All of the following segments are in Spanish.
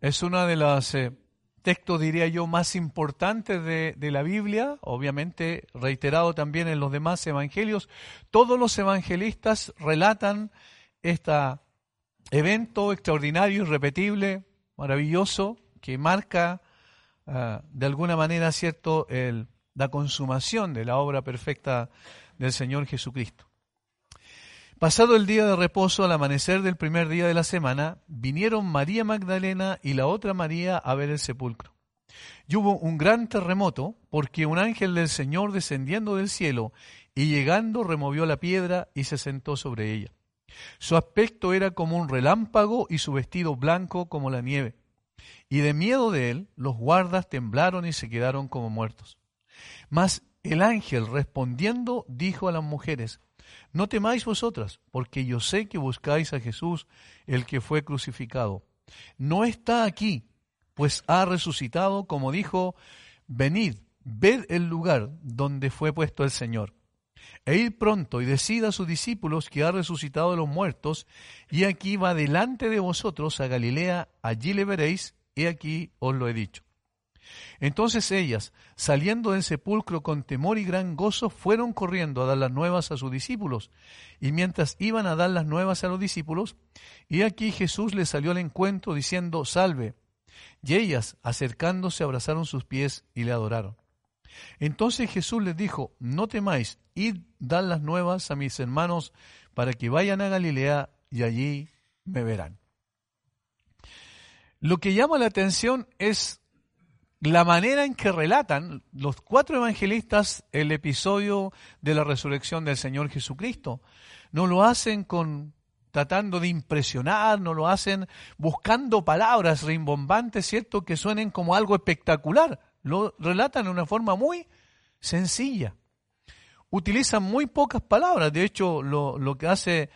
Es una de las eh, textos, diría yo, más importantes de, la Biblia, obviamente reiterado también en los demás evangelios. Todos los evangelistas relatan este evento extraordinario, irrepetible, maravilloso, que marca uh, de alguna manera, cierto, el, la consumación de la obra perfecta del Señor Jesucristo. Pasado el día de reposo, al amanecer del primer día de la semana, vinieron María Magdalena y la otra María a ver el sepulcro. Y hubo un gran terremoto, porque un ángel del Señor descendiendo del cielo y llegando removió la piedra y se sentó sobre ella. Su aspecto era como un relámpago y su vestido blanco como la nieve. Y de miedo de él, los guardas temblaron y se quedaron como muertos. Mas el ángel respondiendo dijo a las mujeres, no temáis vosotras, porque yo sé que buscáis a Jesús, el que fue crucificado. No está aquí, pues ha resucitado, como dijo, venid, ved el lugar donde fue puesto el Señor. E id pronto y decid a sus discípulos que ha resucitado de los muertos, y aquí va delante de vosotros a Galilea, allí le veréis, y aquí os lo he dicho. Entonces ellas, saliendo del sepulcro con temor y gran gozo, fueron corriendo a dar las nuevas a sus discípulos. Y mientras iban a dar las nuevas a los discípulos, y aquí Jesús les salió al encuentro diciendo, salve. Y ellas, acercándose, abrazaron sus pies y le adoraron. Entonces Jesús les dijo, no temáis, id, dad las nuevas a mis hermanos para que vayan a Galilea y allí me verán. Lo que llama la atención es la manera en que relatan los cuatro evangelistas el episodio de la resurrección del Señor Jesucristo. No lo hacen con tratando de impresionar, no lo hacen buscando palabras rimbombantes, ¿cierto? Que suenen como algo espectacular. Lo relatan de una forma muy sencilla. Utilizan muy pocas palabras. De hecho, lo, lo que hace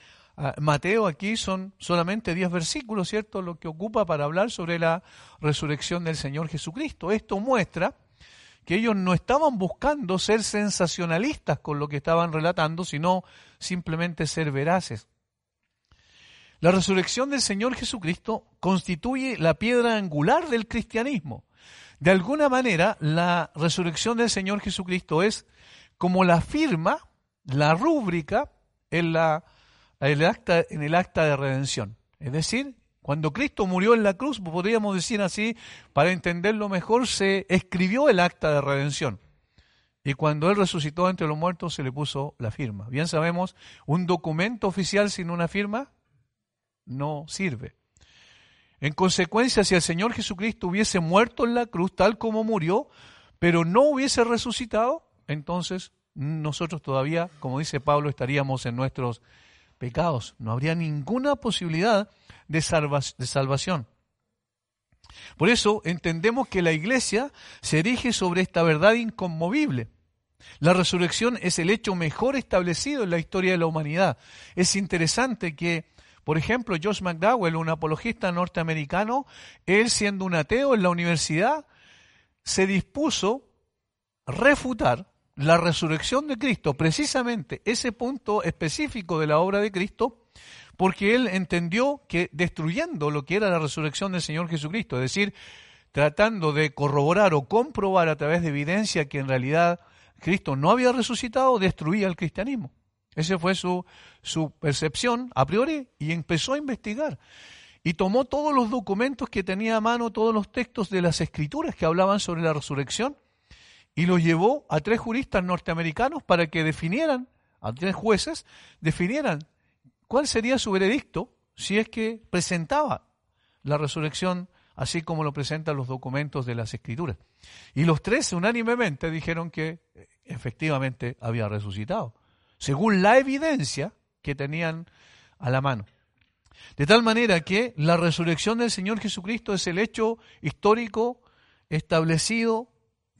Mateo aquí son solamente diez versículos, ¿cierto? Lo que ocupa para hablar sobre la resurrección del Señor Jesucristo. Esto muestra que ellos no estaban buscando ser sensacionalistas con lo que estaban relatando, sino simplemente ser veraces. La resurrección del Señor Jesucristo constituye la piedra angular del cristianismo. De alguna manera, la resurrección del Señor Jesucristo es como la firma, la rúbrica en la el acta, en el acta de redención. Es decir, cuando Cristo murió en la cruz, podríamos decir así, para entenderlo mejor, se escribió el acta de redención. Y cuando Él resucitó entre los muertos, se le puso la firma. Bien sabemos, un documento oficial sin una firma no sirve. En consecuencia, si el Señor Jesucristo hubiese muerto en la cruz tal como murió, pero no hubiese resucitado, entonces nosotros todavía, como dice Pablo, estaríamos en nuestros pecados. No habría ninguna posibilidad de, de salvación. Por eso entendemos que la iglesia se erige sobre esta verdad inconmovible. La resurrección es el hecho mejor establecido en la historia de la humanidad. Es interesante que, por ejemplo, Josh McDowell, un apologista norteamericano, él siendo un ateo en la universidad, se dispuso a refutar la resurrección de Cristo, precisamente ese punto específico de la obra de Cristo, porque él entendió que destruyendo lo que era la resurrección del Señor Jesucristo, es decir, tratando de corroborar o comprobar a través de evidencia que en realidad Cristo no había resucitado, destruía el cristianismo. Esa fue su, su percepción a priori y empezó a investigar. Y tomó todos los documentos que tenía a mano, todos los textos de las escrituras que hablaban sobre la resurrección, y lo llevó a tres juristas norteamericanos para que definieran, a tres jueces, definieran cuál sería su veredicto si es que presentaba la resurrección así como lo presentan los documentos de las Escrituras. Y los tres unánimemente dijeron que eh, efectivamente había resucitado, según la evidencia que tenían a la mano. De tal manera que la resurrección del Señor Jesucristo es el hecho histórico establecido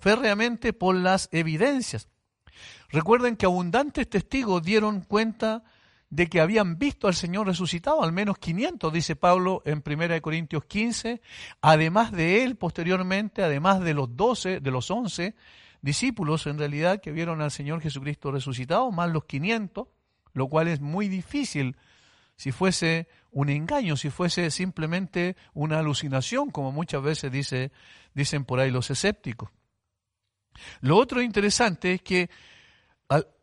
férreamente por las evidencias. Recuerden que abundantes testigos dieron cuenta de que habían visto al Señor resucitado, al menos 500, dice Pablo en 1 Corintios 15, además de él posteriormente, además de los 12, de los 11 discípulos en realidad que vieron al Señor Jesucristo resucitado, más los 500, lo cual es muy difícil si fuese un engaño, si fuese simplemente una alucinación, como muchas veces dice, dicen por ahí los escépticos. Lo otro interesante es que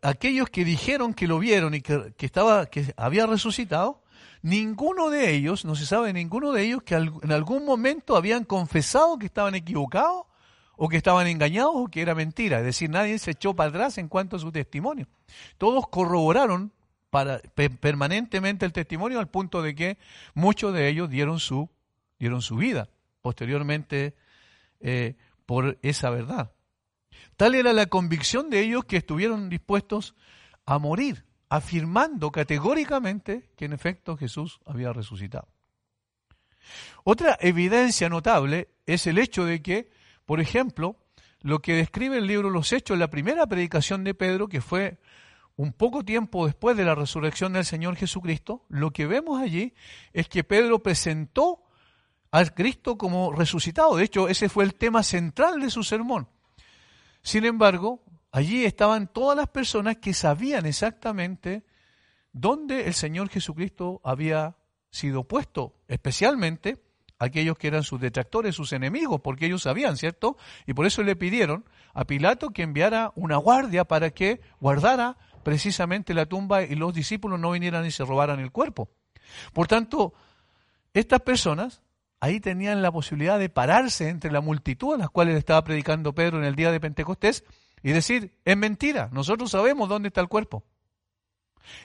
aquellos que dijeron que lo vieron y que, estaba, que había resucitado, ninguno de ellos, no se sabe ninguno de ellos que en algún momento habían confesado que estaban equivocados o que estaban engañados o que era mentira. Es decir, nadie se echó para atrás en cuanto a su testimonio. Todos corroboraron permanentemente el testimonio al punto de que muchos de ellos dieron su, dieron su vida posteriormente eh, por esa verdad. Tal era la convicción de ellos que estuvieron dispuestos a morir, afirmando categóricamente que en efecto Jesús había resucitado. Otra evidencia notable es el hecho de que, por ejemplo, lo que describe el libro Los Hechos, la primera predicación de Pedro, que fue un poco tiempo después de la resurrección del Señor Jesucristo, lo que vemos allí es que Pedro presentó al Cristo como resucitado. De hecho, ese fue el tema central de su sermón. Sin embargo, allí estaban todas las personas que sabían exactamente dónde el Señor Jesucristo había sido puesto, especialmente aquellos que eran sus detractores, sus enemigos, porque ellos sabían, ¿cierto? Y por eso le pidieron a Pilato que enviara una guardia para que guardara precisamente la tumba y los discípulos no vinieran y se robaran el cuerpo. Por tanto, estas personas ahí tenían la posibilidad de pararse entre la multitud a las cuales estaba predicando Pedro en el día de Pentecostés y decir, es mentira, nosotros sabemos dónde está el cuerpo.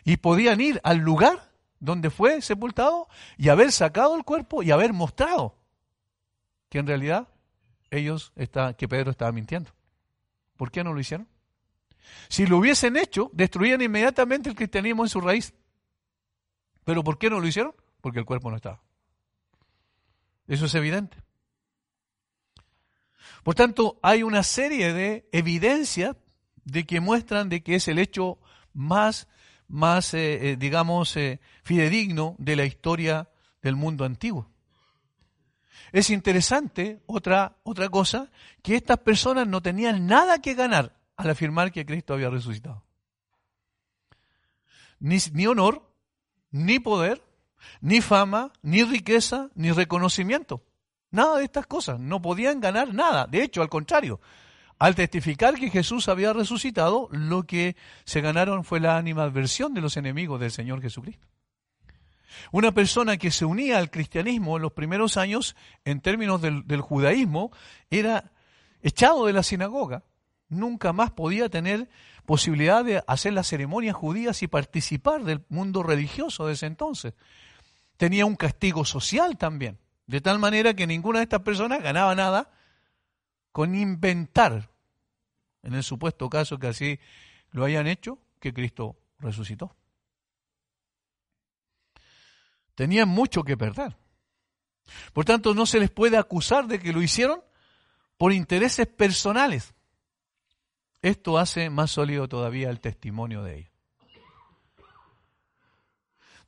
Y podían ir al lugar donde fue sepultado y haber sacado el cuerpo y haber mostrado que en realidad ellos está, que Pedro estaba mintiendo. ¿Por qué no lo hicieron? Si lo hubiesen hecho, destruían inmediatamente el cristianismo en su raíz. ¿Pero por qué no lo hicieron? Porque el cuerpo no estaba. Eso es evidente. Por tanto, hay una serie de evidencias de que muestran de que es el hecho más, más eh, eh, digamos, eh, fidedigno de la historia del mundo antiguo. Es interesante, otra, otra cosa, que estas personas no tenían nada que ganar al afirmar que Cristo había resucitado. Ni, ni honor, ni poder, ni fama, ni riqueza, ni reconocimiento. Nada de estas cosas. No podían ganar nada. De hecho, al contrario, al testificar que Jesús había resucitado, lo que se ganaron fue la animadversión de los enemigos del Señor Jesucristo. Una persona que se unía al cristianismo en los primeros años, en términos del, del judaísmo, era echado de la sinagoga. Nunca más podía tener posibilidad de hacer las ceremonias judías y participar del mundo religioso de ese entonces tenía un castigo social también. De tal manera que ninguna de estas personas ganaba nada con inventar, en el supuesto caso que así lo hayan hecho, que Cristo resucitó. Tenían mucho que perder. Por tanto, no se les puede acusar de que lo hicieron por intereses personales. Esto hace más sólido todavía el testimonio de ellos.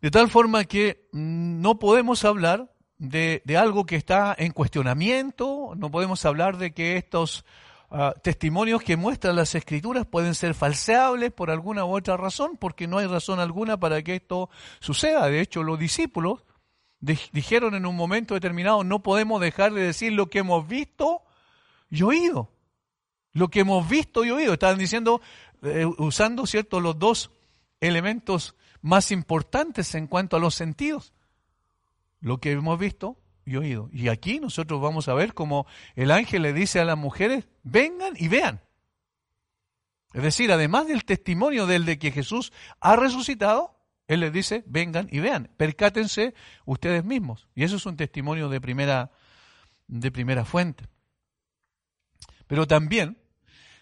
De tal forma que no podemos hablar de, algo que está en cuestionamiento, no podemos hablar de que estos ah, testimonios que muestran las escrituras pueden ser falseables por alguna u otra razón, porque no hay razón alguna para que esto suceda. De hecho, los discípulos dijeron en un momento determinado, no podemos dejar de decir lo que hemos visto y oído. Lo que hemos visto y oído. Estaban diciendo, eh, usando, ¿cierto?, los dos elementos más importantes en cuanto a los sentidos. Lo que hemos visto y oído. Y aquí nosotros vamos a ver cómo el ángel le dice a las mujeres, vengan y vean. Es decir, además del testimonio del de que Jesús ha resucitado, él les dice, vengan y vean, percátense ustedes mismos. Y eso es un testimonio de primera, de primera fuente. Pero también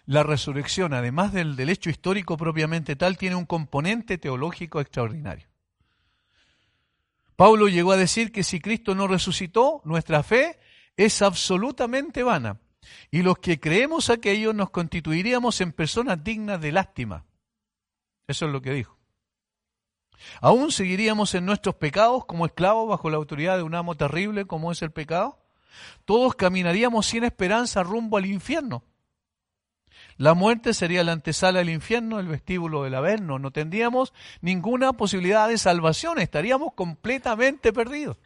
la resurrección, además del, hecho histórico propiamente tal, tiene un componente teológico extraordinario. Pablo llegó a decir que si Cristo no resucitó, nuestra fe es absolutamente vana. Y los que creemos aquello nos constituiríamos en personas dignas de lástima. Eso es lo que dijo. ¿Aún seguiríamos en nuestros pecados como esclavos bajo la autoridad de un amo terrible como es el pecado? Todos caminaríamos sin esperanza rumbo al infierno. La muerte sería la antesala del infierno, el vestíbulo del averno. No tendríamos ninguna posibilidad de salvación, estaríamos completamente perdidos.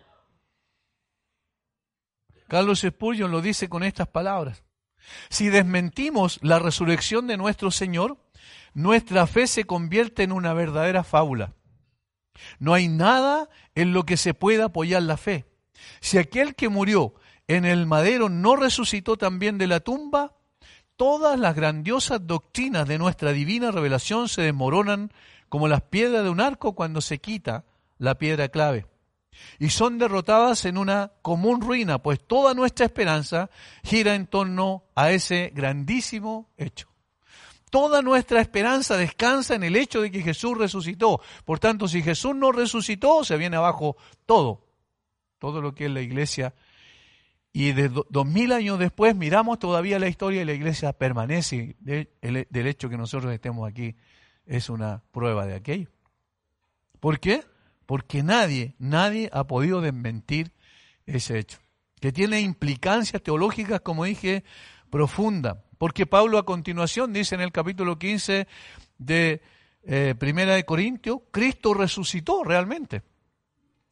Carlos Spurgeon lo dice con estas palabras. Si desmentimos la resurrección de nuestro Señor, nuestra fe se convierte en una verdadera fábula. No hay nada en lo que se pueda apoyar la fe. Si aquel que murió en el madero no resucitó también de la tumba, todas las grandiosas doctrinas de nuestra divina revelación se desmoronan como las piedras de un arco cuando se quita la piedra clave. Y son derrotadas en una común ruina, pues toda nuestra esperanza gira en torno a ese grandísimo hecho. Toda nuestra esperanza descansa en el hecho de que Jesús resucitó. Por tanto, si Jesús no resucitó, se viene abajo todo. Todo lo que es la iglesia. Y de dos mil años después miramos todavía la historia y la iglesia permanece. del hecho que nosotros estemos aquí es una prueba de aquello. ¿Por qué? Porque nadie, nadie ha podido desmentir ese hecho. Que tiene implicancias teológicas, como dije, profundas. Porque Pablo a continuación dice en el capítulo 15 de eh, Primera de Corintios, Cristo resucitó realmente.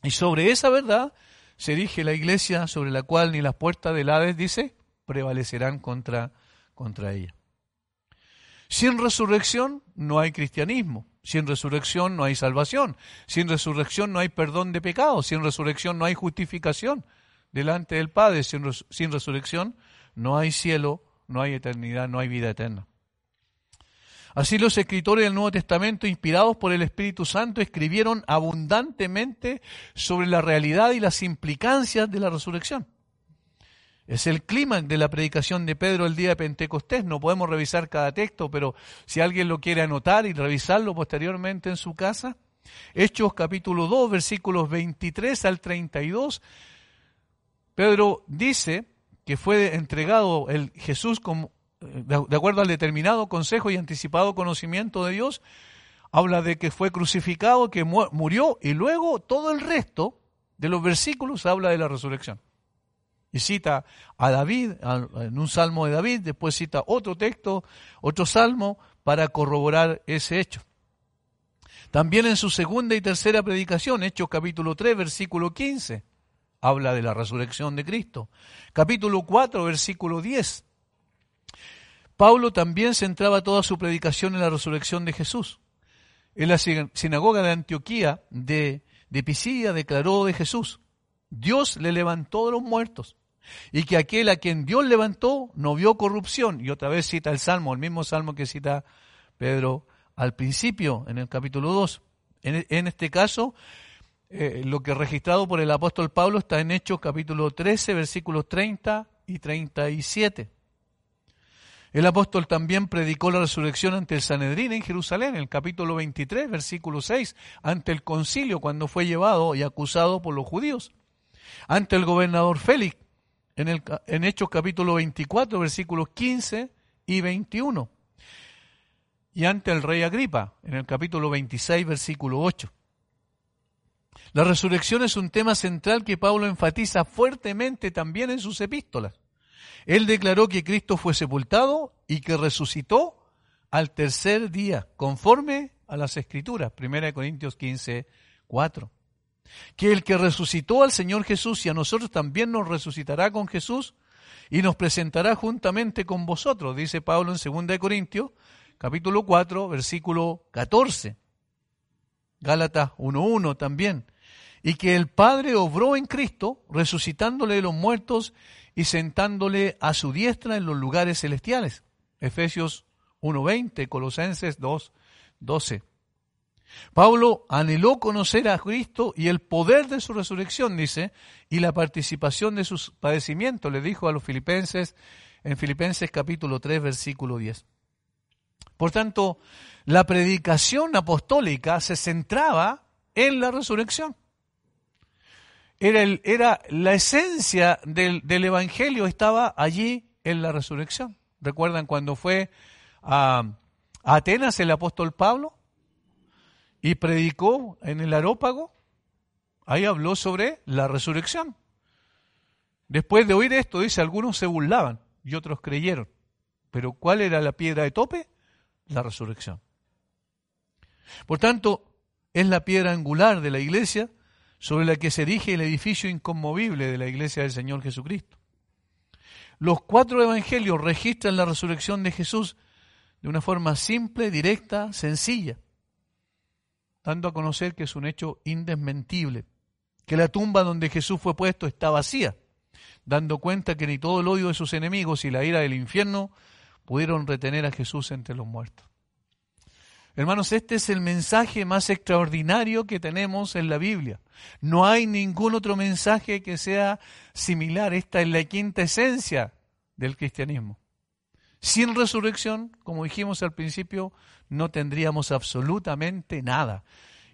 Y sobre esa verdad se dirige la iglesia sobre la cual ni las puertas del Hades, dice, prevalecerán contra, contra ella. Sin resurrección no hay cristianismo. Sin resurrección no hay salvación. Sin resurrección no hay perdón de pecados. Sin resurrección no hay justificación delante del Padre. Sin resurrección no hay cielo no hay eternidad, no hay vida eterna. Así los escritores del Nuevo Testamento, inspirados por el Espíritu Santo, escribieron abundantemente sobre la realidad y las implicancias de la resurrección. Es el clima de la predicación de Pedro el día de Pentecostés. No podemos revisar cada texto, pero si alguien lo quiere anotar y revisarlo posteriormente en su casa. Hechos capítulo 2, versículos 23 al 32. Pedro dice, que fue entregado el Jesús como, de acuerdo al determinado consejo y anticipado conocimiento de Dios, habla de que fue crucificado, que murió y luego todo el resto de los versículos habla de la resurrección. Y cita a David en un salmo de David, después cita otro texto, otro salmo para corroborar ese hecho. También en su segunda y tercera predicación, Hechos capítulo 3, versículo 15, habla de la resurrección de Cristo. Capítulo 4, versículo 10. Pablo también centraba toda su predicación en la resurrección de Jesús. En la sinagoga de Antioquía de, Pisidia declaró de Jesús, Dios le levantó de los muertos y que aquel a quien Dios levantó no vio corrupción. Y otra vez cita el Salmo, el mismo Salmo que cita Pedro al principio, en el capítulo 2. En, en este caso, eh, lo que registrado por el apóstol Pablo está en Hechos capítulo 13, versículos 30 y 37. El apóstol también predicó la resurrección ante el Sanedrín en Jerusalén, en el capítulo 23, versículo 6, ante el concilio cuando fue llevado y acusado por los judíos, ante el gobernador Félix, en, el, Hechos capítulo 24, versículos 15 y 21, y ante el rey Agripa, en el capítulo 26, versículo 8. La resurrección es un tema central que Pablo enfatiza fuertemente también en sus epístolas. Él declaró que Cristo fue sepultado y que resucitó al tercer día, conforme a las Escrituras, 1 Corintios 15, 4. Que el que resucitó al Señor Jesús y a nosotros también nos resucitará con Jesús y nos presentará juntamente con vosotros, dice Pablo en 2 Corintios, capítulo 4, versículo 14. Gálatas 1.1 también y que el Padre obró en Cristo, resucitándole de los muertos y sentándole a su diestra en los lugares celestiales. Efesios 1.20, Colosenses 2.12. Pablo anheló conocer a Cristo y el poder de su resurrección, dice, y la participación de sus padecimientos, le dijo a los filipenses en Filipenses capítulo 3, versículo 10. Por tanto, la predicación apostólica se centraba en la resurrección. Era, el, era la esencia del, del, Evangelio, estaba allí en la resurrección. ¿Recuerdan cuando fue a, a Atenas el apóstol Pablo? y predicó en el arópago, ahí habló sobre la resurrección. Después de oír esto, dice, algunos se burlaban y otros creyeron. Pero ¿cuál era la piedra de tope? La resurrección. Por tanto, es la piedra angular de la iglesia sobre la que se erige el edificio inconmovible de la iglesia del Señor Jesucristo. Los cuatro evangelios registran la resurrección de Jesús de una forma simple, directa, sencilla dando a conocer que es un hecho indesmentible, que la tumba donde Jesús fue puesto está vacía, dando cuenta que ni todo el odio de sus enemigos y la ira del infierno pudieron retener a Jesús entre los muertos. Hermanos, este es el mensaje más extraordinario que tenemos en la Biblia. No hay ningún otro mensaje que sea similar. Esta es la quinta esencia del cristianismo. Sin resurrección, como dijimos al principio, no tendríamos absolutamente nada.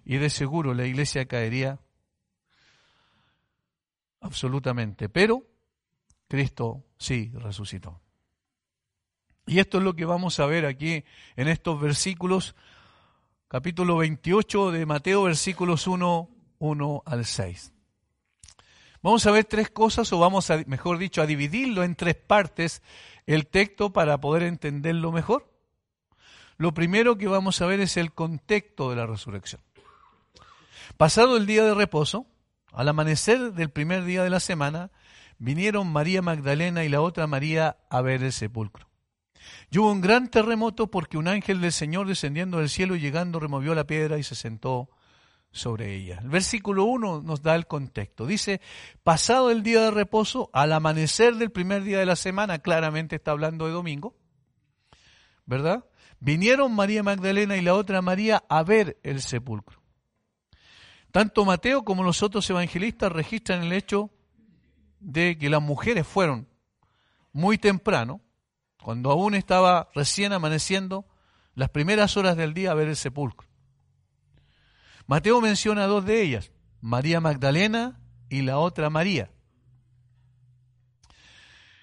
Y de seguro la iglesia caería absolutamente. Pero Cristo sí resucitó. Y esto es lo que vamos a ver aquí en estos versículos, capítulo 28 de Mateo, versículos 1, 1 al 6. Vamos a ver tres cosas, o vamos mejor dicho, a dividirlo en tres partes el texto para poder entenderlo mejor. Lo primero que vamos a ver es el contexto de la resurrección. Pasado el día de reposo, al amanecer del primer día de la semana, vinieron María Magdalena y la otra María a ver el sepulcro. Y hubo un gran terremoto porque un ángel del Señor descendiendo del cielo y llegando removió la piedra y se sentó sobre ella. El versículo 1 nos da el contexto. Dice, pasado el día de reposo, al amanecer del primer día de la semana, claramente está hablando de domingo, ¿verdad? Vinieron María Magdalena y la otra María a ver el sepulcro. Tanto Mateo como los otros evangelistas registran el hecho de que las mujeres fueron muy temprano, cuando aún estaba recién amaneciendo, las primeras horas del día a ver el sepulcro. Mateo menciona dos de ellas, María Magdalena y la otra María.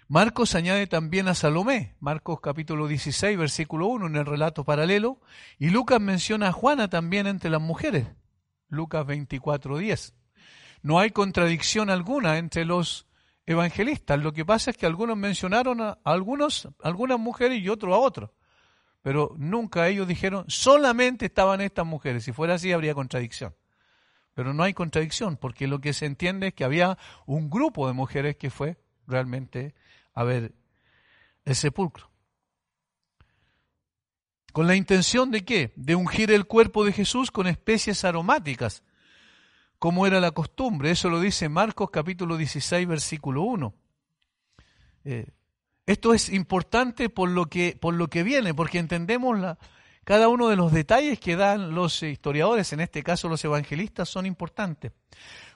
Marcos añade también a Salomé, Marcos capítulo 16, versículo 1 en el relato paralelo, y Lucas menciona a Juana también entre las mujeres, Lucas 24, 10. No hay contradicción alguna entre los evangelistas, lo que pasa es que algunos mencionaron a algunos, algunas mujeres y otros a otros pero nunca ellos dijeron, solamente estaban estas mujeres. Si fuera así, habría contradicción. Pero no hay contradicción, porque lo que se entiende es que había un grupo de mujeres que fue realmente a ver el sepulcro. ¿Con la intención de qué? De ungir el cuerpo de Jesús con especies aromáticas, como era la costumbre. Eso lo dice Marcos capítulo 16, versículo 1. Esto es importante por lo que, por lo que viene, porque entendemos la, cada uno de los detalles que dan los historiadores, en este caso los evangelistas, son importantes.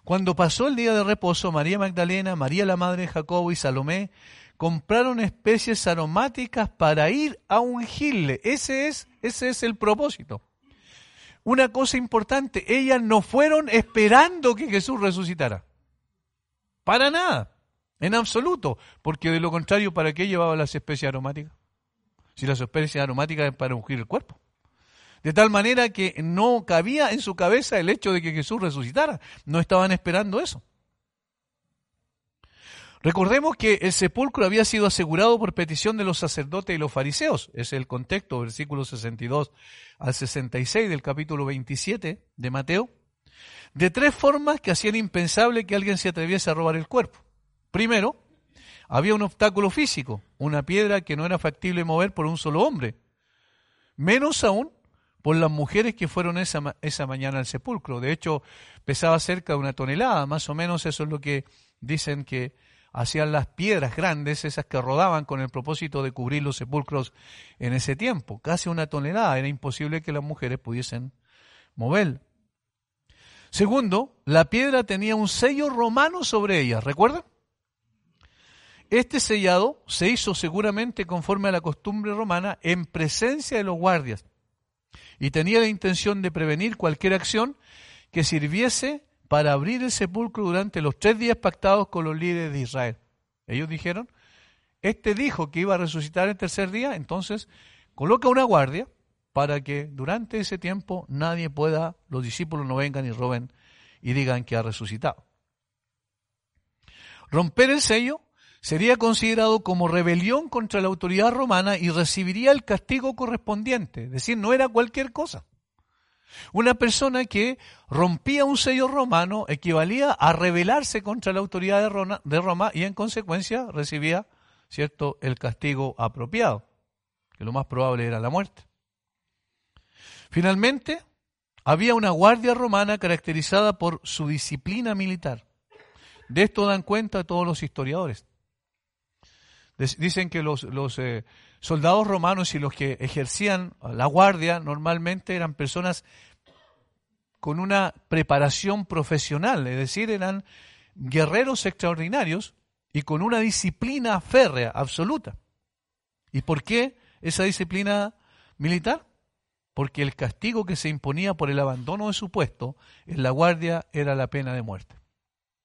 Cuando pasó el día de reposo, María Magdalena, María la madre de Jacobo y Salomé compraron especies aromáticas para ir a ungirle. Ese es, ese es el propósito. Una cosa importante, ellas no fueron esperando que Jesús resucitara. Para nada. En absoluto, porque de lo contrario, ¿para qué llevaba las especies aromáticas? Si las especies aromáticas es para ungir el cuerpo. De tal manera que no cabía en su cabeza el hecho de que Jesús resucitara. No estaban esperando eso. Recordemos que el sepulcro había sido asegurado por petición de los sacerdotes y los fariseos. Es el contexto, versículos 62 al 66 del capítulo 27 de Mateo. De tres formas que hacían impensable que alguien se atreviese a robar el cuerpo. Primero, había un obstáculo físico, una piedra que no era factible mover por un solo hombre. Menos aún por las mujeres que fueron esa, esa mañana al sepulcro. De hecho, pesaba cerca de una tonelada, más o menos eso es lo que dicen que hacían las piedras grandes, esas que rodaban con el propósito de cubrir los sepulcros en ese tiempo. Casi una tonelada, era imposible que las mujeres pudiesen moverla. Segundo, la piedra tenía un sello romano sobre ella, ¿recuerdan? Este sellado se hizo seguramente conforme a la costumbre romana en presencia de los guardias y tenía la intención de prevenir cualquier acción que sirviese para abrir el sepulcro durante los tres días pactados con los líderes de Israel. Ellos dijeron, este dijo que iba a resucitar el tercer día, entonces coloca una guardia para que durante ese tiempo nadie pueda, los discípulos no vengan y roben y digan que ha resucitado. Romper el sello sería considerado como rebelión contra la autoridad romana y recibiría el castigo correspondiente, es decir, no era cualquier cosa. Una persona que rompía un sello romano equivalía a rebelarse contra la autoridad de Roma y en consecuencia recibía, ¿cierto?, el castigo apropiado, que lo más probable era la muerte. Finalmente, había una guardia romana caracterizada por su disciplina militar. De esto dan cuenta todos los historiadores. Dicen que los, eh, soldados romanos y los que ejercían la guardia normalmente eran personas con una preparación profesional, es decir, eran guerreros extraordinarios y con una disciplina férrea, absoluta. ¿Y por qué esa disciplina militar? porque el castigo que se imponía por el abandono de su puesto en la guardia era la pena de muerte.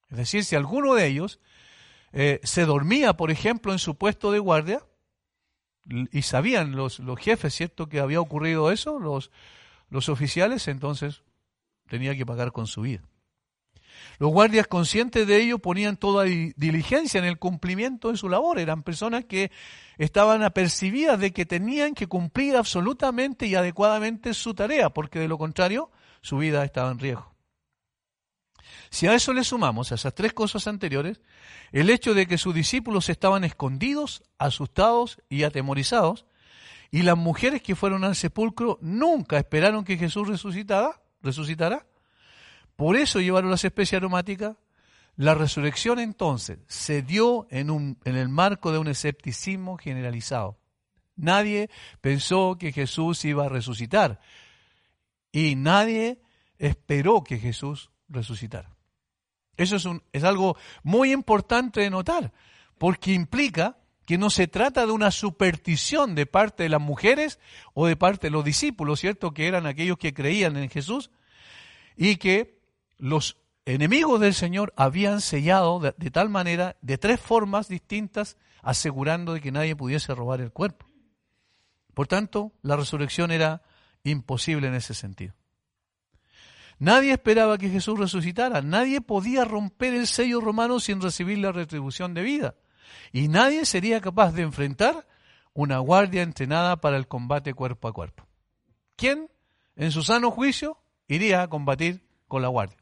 Es decir, si alguno de ellos eh, se dormía, por ejemplo, en su puesto de guardia, y sabían los, los jefes, ¿cierto?, que había ocurrido eso, los, los oficiales, entonces tenía que pagar con su vida. Los guardias conscientes de ello ponían toda diligencia en el cumplimiento de su labor. Eran personas que estaban apercibidas de que tenían que cumplir absolutamente y adecuadamente su tarea, porque de lo contrario su vida estaba en riesgo. Si a eso le sumamos, a esas tres cosas anteriores, el hecho de que sus discípulos estaban escondidos, asustados y atemorizados, y las mujeres que fueron al sepulcro nunca esperaron que Jesús resucitara, por eso llevaron las especies aromáticas. La resurrección entonces se dio en, en el marco de un escepticismo generalizado. Nadie pensó que Jesús iba a resucitar y nadie esperó que Jesús resucitara. Eso es, un, es algo muy importante de notar, porque implica que no se trata de una superstición de parte de las mujeres o de parte de los discípulos, ¿cierto? Que eran aquellos que creían en Jesús y que los enemigos del Señor habían sellado de, tal manera, de tres formas distintas, asegurando de que nadie pudiese robar el cuerpo. Por tanto, la resurrección era imposible en ese sentido. Nadie esperaba que Jesús resucitara, nadie podía romper el sello romano sin recibir la retribución de vida, y nadie sería capaz de enfrentar una guardia entrenada para el combate cuerpo a cuerpo. ¿Quién, en su sano juicio, iría a combatir con la guardia?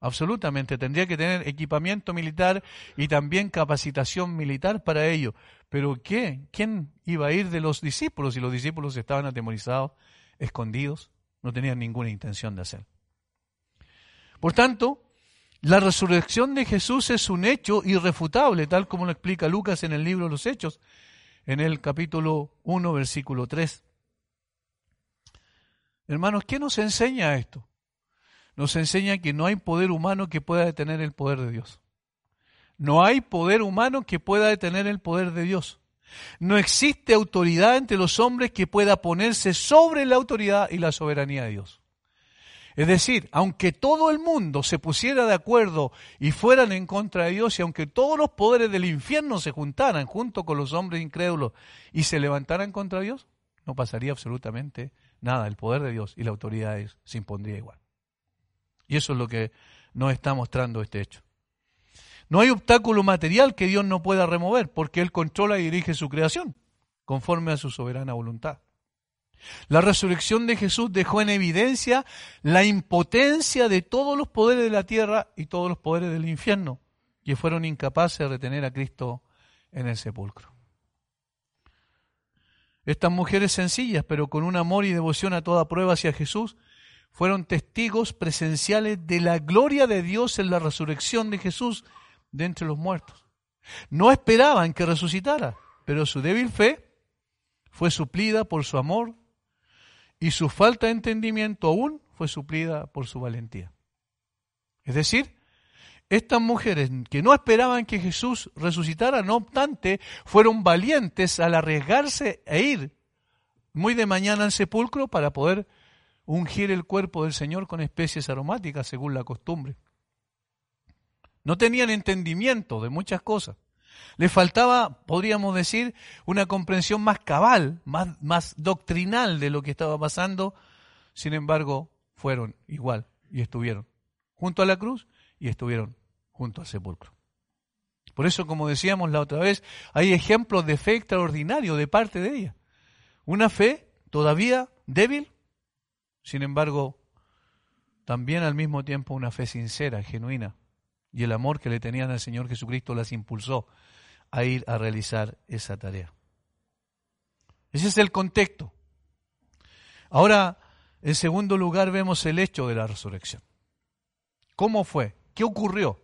Absolutamente, tendría que tener equipamiento militar y también capacitación militar para ello. Pero ¿qué? ¿Quién iba a ir de los discípulos si los discípulos estaban atemorizados, escondidos? No tenían ninguna intención de hacer. Por tanto, la resurrección de Jesús es un hecho irrefutable, tal como lo explica Lucas en el libro de los Hechos, en el capítulo 1, versículo 3. Hermanos, ¿qué nos enseña esto? nos enseña que no hay poder humano que pueda detener el poder de Dios. No hay poder humano que pueda detener el poder de Dios. No existe autoridad entre los hombres que pueda ponerse sobre la autoridad y la soberanía de Dios. Es decir, aunque todo el mundo se pusiera de acuerdo y fueran en contra de Dios, y aunque todos los poderes del infierno se juntaran junto con los hombres incrédulos y se levantaran contra Dios, no pasaría absolutamente nada. El poder de Dios y la autoridad se impondría igual. Y eso es lo que nos está mostrando este hecho. No hay obstáculo material que Dios no pueda remover, porque Él controla y dirige su creación, conforme a su soberana voluntad. La resurrección de Jesús dejó en evidencia la impotencia de todos los poderes de la tierra y todos los poderes del infierno, que fueron incapaces de retener a Cristo en el sepulcro. Estas mujeres sencillas, pero con un amor y devoción a toda prueba hacia Jesús, fueron testigos presenciales de la gloria de Dios en la resurrección de Jesús de entre los muertos. No esperaban que resucitara, pero su débil fe fue suplida por su amor y su falta de entendimiento aún fue suplida por su valentía. Es decir, estas mujeres que no esperaban que Jesús resucitara, no obstante, fueron valientes al arriesgarse e ir muy de mañana al sepulcro para poder ungir el cuerpo del Señor con especies aromáticas según la costumbre. No tenían entendimiento de muchas cosas. Les faltaba, podríamos decir, una comprensión más cabal, más, más doctrinal de lo que estaba pasando. Sin embargo, fueron igual y estuvieron junto a la cruz y estuvieron junto al sepulcro. Por eso, como decíamos la otra vez, hay ejemplos de fe extraordinario de parte de ella. Una fe todavía débil, sin embargo, también al mismo tiempo una fe sincera, genuina. Y el amor que le tenían al Señor Jesucristo las impulsó a ir a realizar esa tarea. Ese es el contexto. Ahora, en segundo lugar, vemos el hecho de la resurrección. ¿Cómo fue? ¿Qué ocurrió?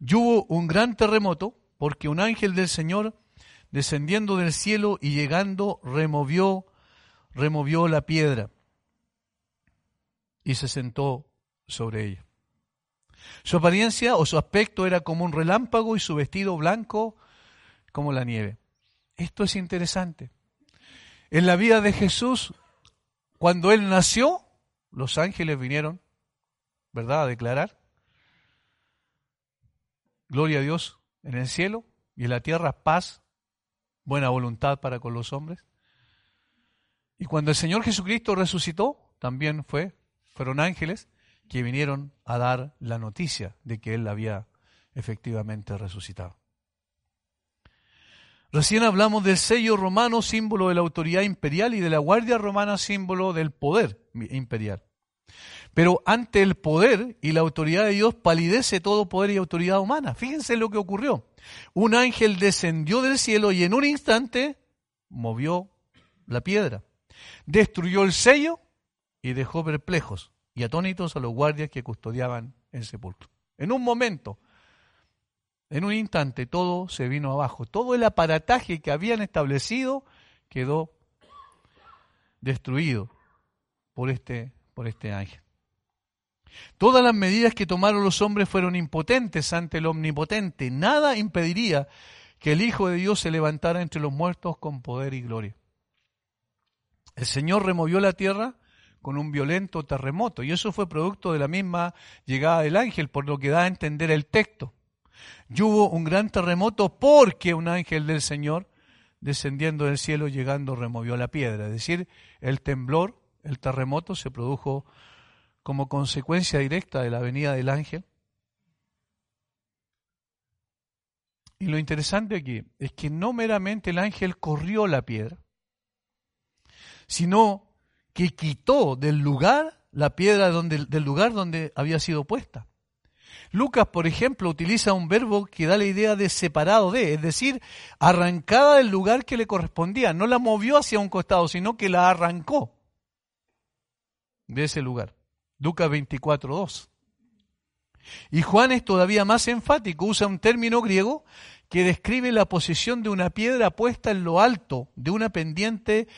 Y hubo un gran terremoto porque un ángel del Señor descendiendo del cielo y llegando removió removió la piedra y se sentó sobre ella. Su apariencia o su aspecto era como un relámpago y su vestido blanco como la nieve. Esto es interesante. En la vida de Jesús, cuando Él nació, los ángeles vinieron, ¿verdad?, a declarar. Gloria a Dios en el cielo y en la tierra paz, buena voluntad para con los hombres. Y cuando el Señor Jesucristo resucitó, también fue, fueron ángeles que vinieron a dar la noticia de que Él había efectivamente resucitado. Recién hablamos del sello romano, símbolo de la autoridad imperial, y de la guardia romana, símbolo del poder imperial. Pero ante el poder y la autoridad de Dios palidece todo poder y autoridad humana. Fíjense lo que ocurrió. Un ángel descendió del cielo y en un instante movió la piedra, destruyó el sello y dejó perplejos y atónitos a los guardias que custodiaban el sepulcro. En un momento, en un instante, todo se vino abajo. Todo el aparataje que habían establecido quedó destruido por este, por este ángel. Todas las medidas que tomaron los hombres fueron impotentes ante el omnipotente. Nada impediría que el Hijo de Dios se levantara entre los muertos con poder y gloria. El Señor removió la tierra con un violento terremoto. Y eso fue producto de la misma llegada del ángel, por lo que da a entender el texto. Y hubo un gran terremoto porque un ángel del Señor, descendiendo del cielo, llegando, removió la piedra. Es decir, el temblor, el terremoto se produjo como consecuencia directa de la venida del ángel. Y lo interesante aquí es que no meramente el ángel corrió la piedra, sino que quitó del lugar la piedra donde, del lugar donde había sido puesta. Lucas, por ejemplo, utiliza un verbo que da la idea de separado de, es decir, arrancada del lugar que le correspondía. No la movió hacia un costado, sino que la arrancó de ese lugar. Lucas 24, 2. Y Juan es todavía más enfático, usa un término griego que describe la posición de una piedra puesta en lo alto de una pendiente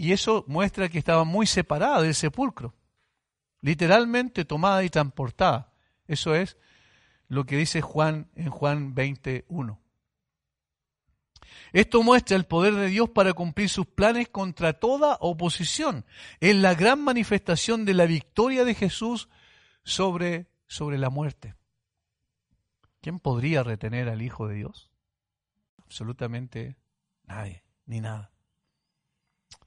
y eso muestra que estaba muy separada del sepulcro, literalmente tomada y transportada. Eso es lo que dice Juan en Juan 21. Esto muestra el poder de Dios para cumplir sus planes contra toda oposición. Es la gran manifestación de la victoria de Jesús sobre, sobre la muerte. ¿Quién podría retener al Hijo de Dios? Absolutamente nadie, ni nada.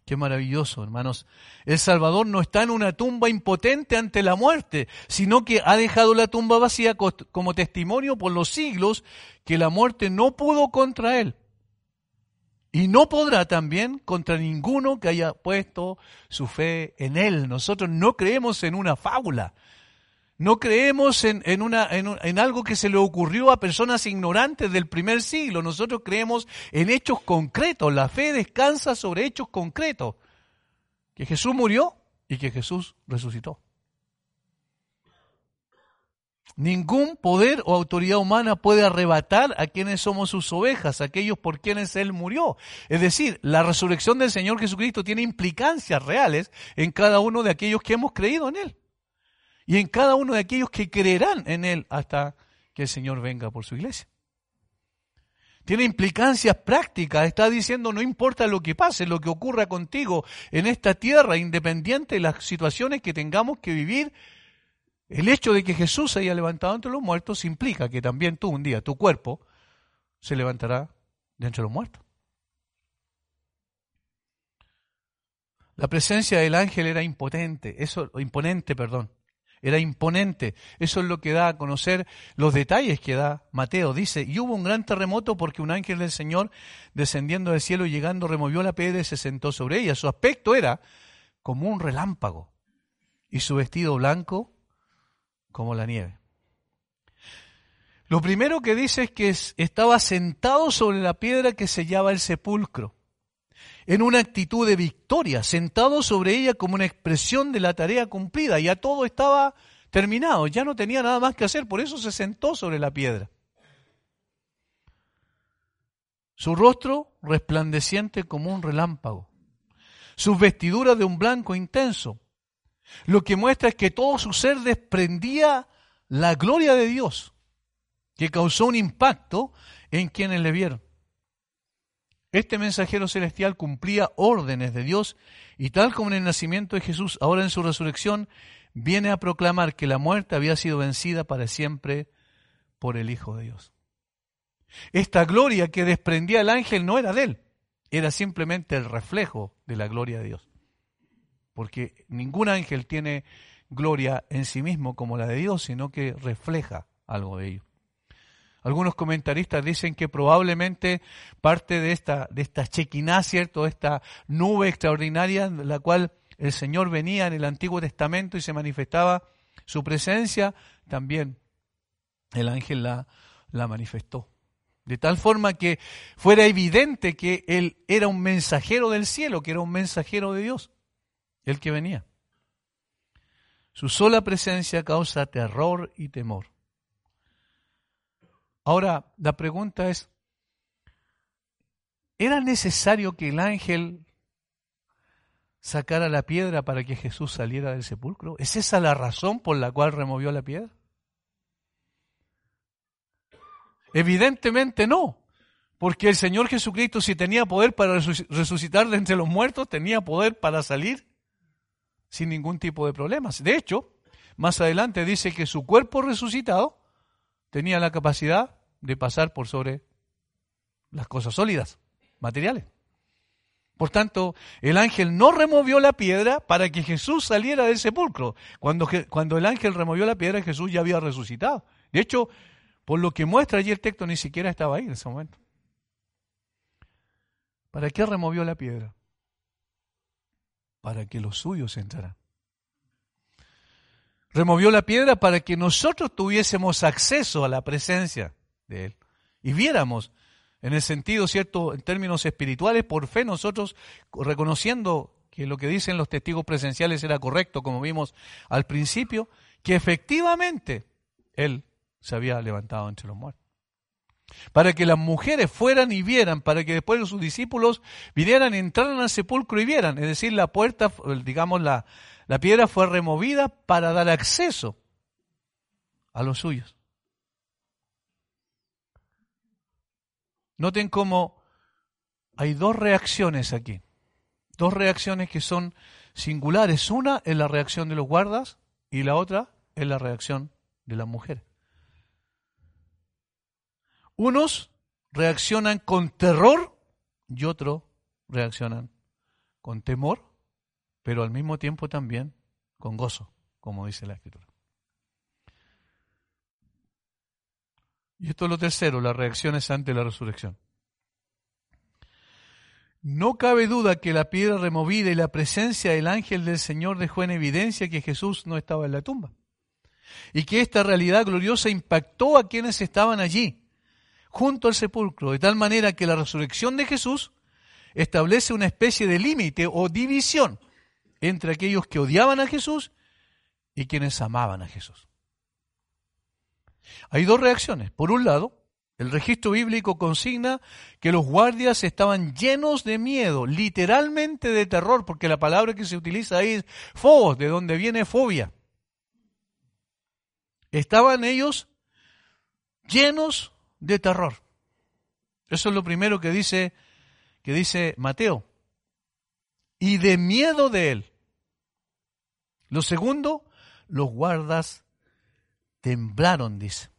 Qué maravilloso, hermanos. El Salvador no está en una tumba impotente ante la muerte, sino que ha dejado la tumba vacía como testimonio por los siglos que la muerte no pudo contra él. Y no podrá también contra ninguno que haya puesto su fe en él. Nosotros no creemos en una fábula. No creemos en, una, en, algo que se le ocurrió a personas ignorantes del primer siglo. Nosotros creemos en hechos concretos. La fe descansa sobre hechos concretos. Que Jesús murió y que Jesús resucitó. Ningún poder o autoridad humana puede arrebatar a quienes somos sus ovejas, aquellos por quienes Él murió. Es decir, la resurrección del Señor Jesucristo tiene implicancias reales en cada uno de aquellos que hemos creído en Él. Y en cada uno de aquellos que creerán en Él hasta que el Señor venga por su iglesia. Tiene implicancias prácticas. Está diciendo, no importa lo que pase, lo que ocurra contigo en esta tierra, independiente de las situaciones que tengamos que vivir, el hecho de que Jesús se haya levantado entre los muertos implica que también tú un día, tu cuerpo, se levantará de entre los muertos. La presencia del ángel era impotente, eso, imponente, perdón. Era imponente. Eso es lo que da a conocer los detalles que da Mateo. Dice, y hubo un gran terremoto porque un ángel del Señor, descendiendo del cielo y llegando, removió la piedra y se sentó sobre ella. Su aspecto era como un relámpago y su vestido blanco como la nieve. Lo primero que dice es que estaba sentado sobre la piedra que sellaba el sepulcro, en una actitud de victoria, sentado sobre ella como una expresión de la tarea cumplida. Ya todo estaba terminado, ya no tenía nada más que hacer, por eso se sentó sobre la piedra. Su rostro resplandeciente como un relámpago, sus vestiduras de un blanco intenso, lo que muestra es que todo su ser desprendía la gloria de Dios, que causó un impacto en quienes le vieron. Este mensajero celestial cumplía órdenes de Dios y tal como en el nacimiento de Jesús, ahora en su resurrección, viene a proclamar que la muerte había sido vencida para siempre por el Hijo de Dios. Esta gloria que desprendía el ángel no era de él, era simplemente el reflejo de la gloria de Dios porque ningún ángel tiene gloria en sí mismo como la de Dios, sino que refleja algo de ello. Algunos comentaristas dicen que probablemente parte de esta, de esta chequiná, ¿cierto? Esta nube extraordinaria en la cual el Señor venía en el Antiguo Testamento y se manifestaba su presencia, también el ángel la, la manifestó. De tal forma que fuera evidente que él era un mensajero del cielo, que era un mensajero de Dios el que venía. Su sola presencia causa terror y temor. Ahora, la pregunta es, ¿era necesario que el ángel sacara la piedra para que Jesús saliera del sepulcro? ¿Es esa la razón por la cual removió la piedra? Evidentemente no, porque el Señor Jesucristo si tenía poder para resucitar de entre los muertos, tenía poder para salir sin ningún tipo de problemas. De hecho, más adelante dice que su cuerpo resucitado tenía la capacidad de pasar por sobre las cosas sólidas, materiales. Por tanto, el ángel no removió la piedra para que Jesús saliera del sepulcro. Cuando, cuando el ángel removió la piedra, Jesús ya había resucitado. De hecho, por lo que muestra allí el texto, ni siquiera estaba ahí en ese momento. ¿Para qué removió la piedra? para que los suyos entraran. Removió la piedra para que nosotros tuviésemos acceso a la presencia de Él y viéramos, en el sentido cierto, en términos espirituales, por fe nosotros reconociendo que lo que dicen los testigos presenciales era correcto, como vimos al principio, que efectivamente Él se había levantado entre los muertos para que las mujeres fueran y vieran, para que después sus discípulos vinieran, entraran al sepulcro y vieran. Es decir, la puerta, digamos, la, la piedra fue removida para dar acceso a los suyos. Noten cómo hay dos reacciones aquí, dos reacciones que son singulares. Una es la reacción de los guardas y la otra es la reacción de las mujeres. Unos reaccionan con terror y otros reaccionan con temor, pero al mismo tiempo también con gozo, como dice la escritura. Y esto es lo tercero, las reacciones ante la resurrección. No cabe duda que la piedra removida y la presencia del ángel del Señor dejó en evidencia que Jesús no estaba en la tumba. Y que esta realidad gloriosa impactó a quienes estaban allí junto al sepulcro, de tal manera que la resurrección de Jesús establece una especie de límite o división entre aquellos que odiaban a Jesús y quienes amaban a Jesús. Hay dos reacciones. Por un lado, el registro bíblico consigna que los guardias estaban llenos de miedo, literalmente de terror, porque la palabra que se utiliza ahí es fobos, de donde viene fobia. Estaban ellos llenos de terror. Eso es lo primero que dice, que dice Mateo. Y de miedo de él. Lo segundo, los guardas temblaron, dice.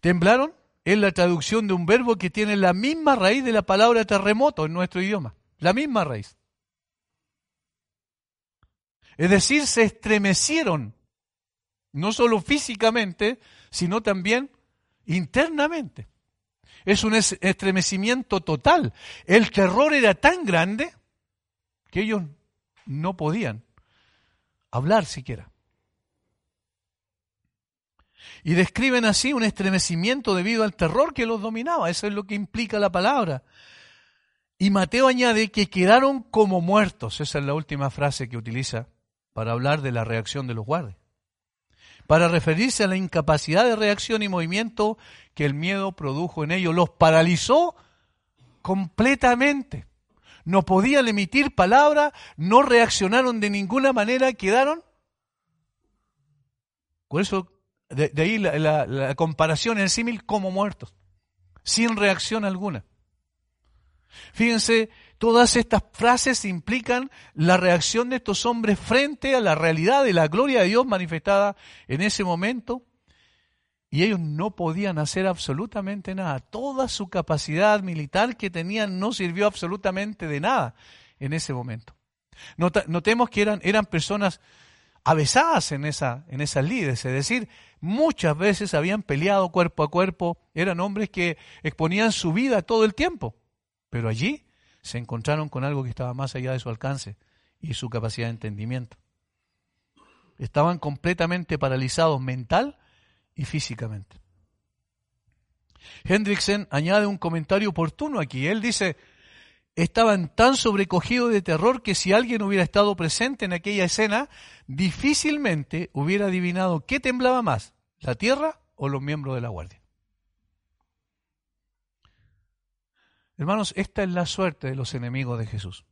Temblaron es la traducción de un verbo que tiene la misma raíz de la palabra terremoto en nuestro idioma. La misma raíz. Es decir, se estremecieron, no solo físicamente, sino también internamente. Es un estremecimiento total. El terror era tan grande que ellos no podían hablar siquiera. Y describen así un estremecimiento debido al terror que los dominaba. Eso es lo que implica la palabra. Y Mateo añade que quedaron como muertos. Esa es la última frase que utiliza para hablar de la reacción de los guardias. Para referirse a la incapacidad de reacción y movimiento que el miedo produjo en ellos. Los paralizó completamente. No podían emitir palabra, no reaccionaron de ninguna manera, quedaron. Por eso de, ahí la, comparación en símil como muertos, sin reacción alguna. Fíjense, todas estas frases implican la reacción de estos hombres frente a la realidad de la gloria de Dios manifestada en ese momento. Y ellos no podían hacer absolutamente nada. Toda su capacidad militar que tenían no sirvió absolutamente de nada en ese momento. Notemos que eran, personas avesadas en, esa, en esas líderes, es decir, muchas veces habían peleado cuerpo a cuerpo, eran hombres que exponían su vida todo el tiempo, pero allí se encontraron con algo que estaba más allá de su alcance y su capacidad de entendimiento. Estaban completamente paralizados mental y físicamente. Hendrickson añade un comentario oportuno aquí. Él dice, estaban tan sobrecogidos de terror que si alguien hubiera estado presente en aquella escena, difícilmente hubiera adivinado qué temblaba más, la tierra o los miembros de la guardia. Hermanos, esta es la suerte de los enemigos de Jesús.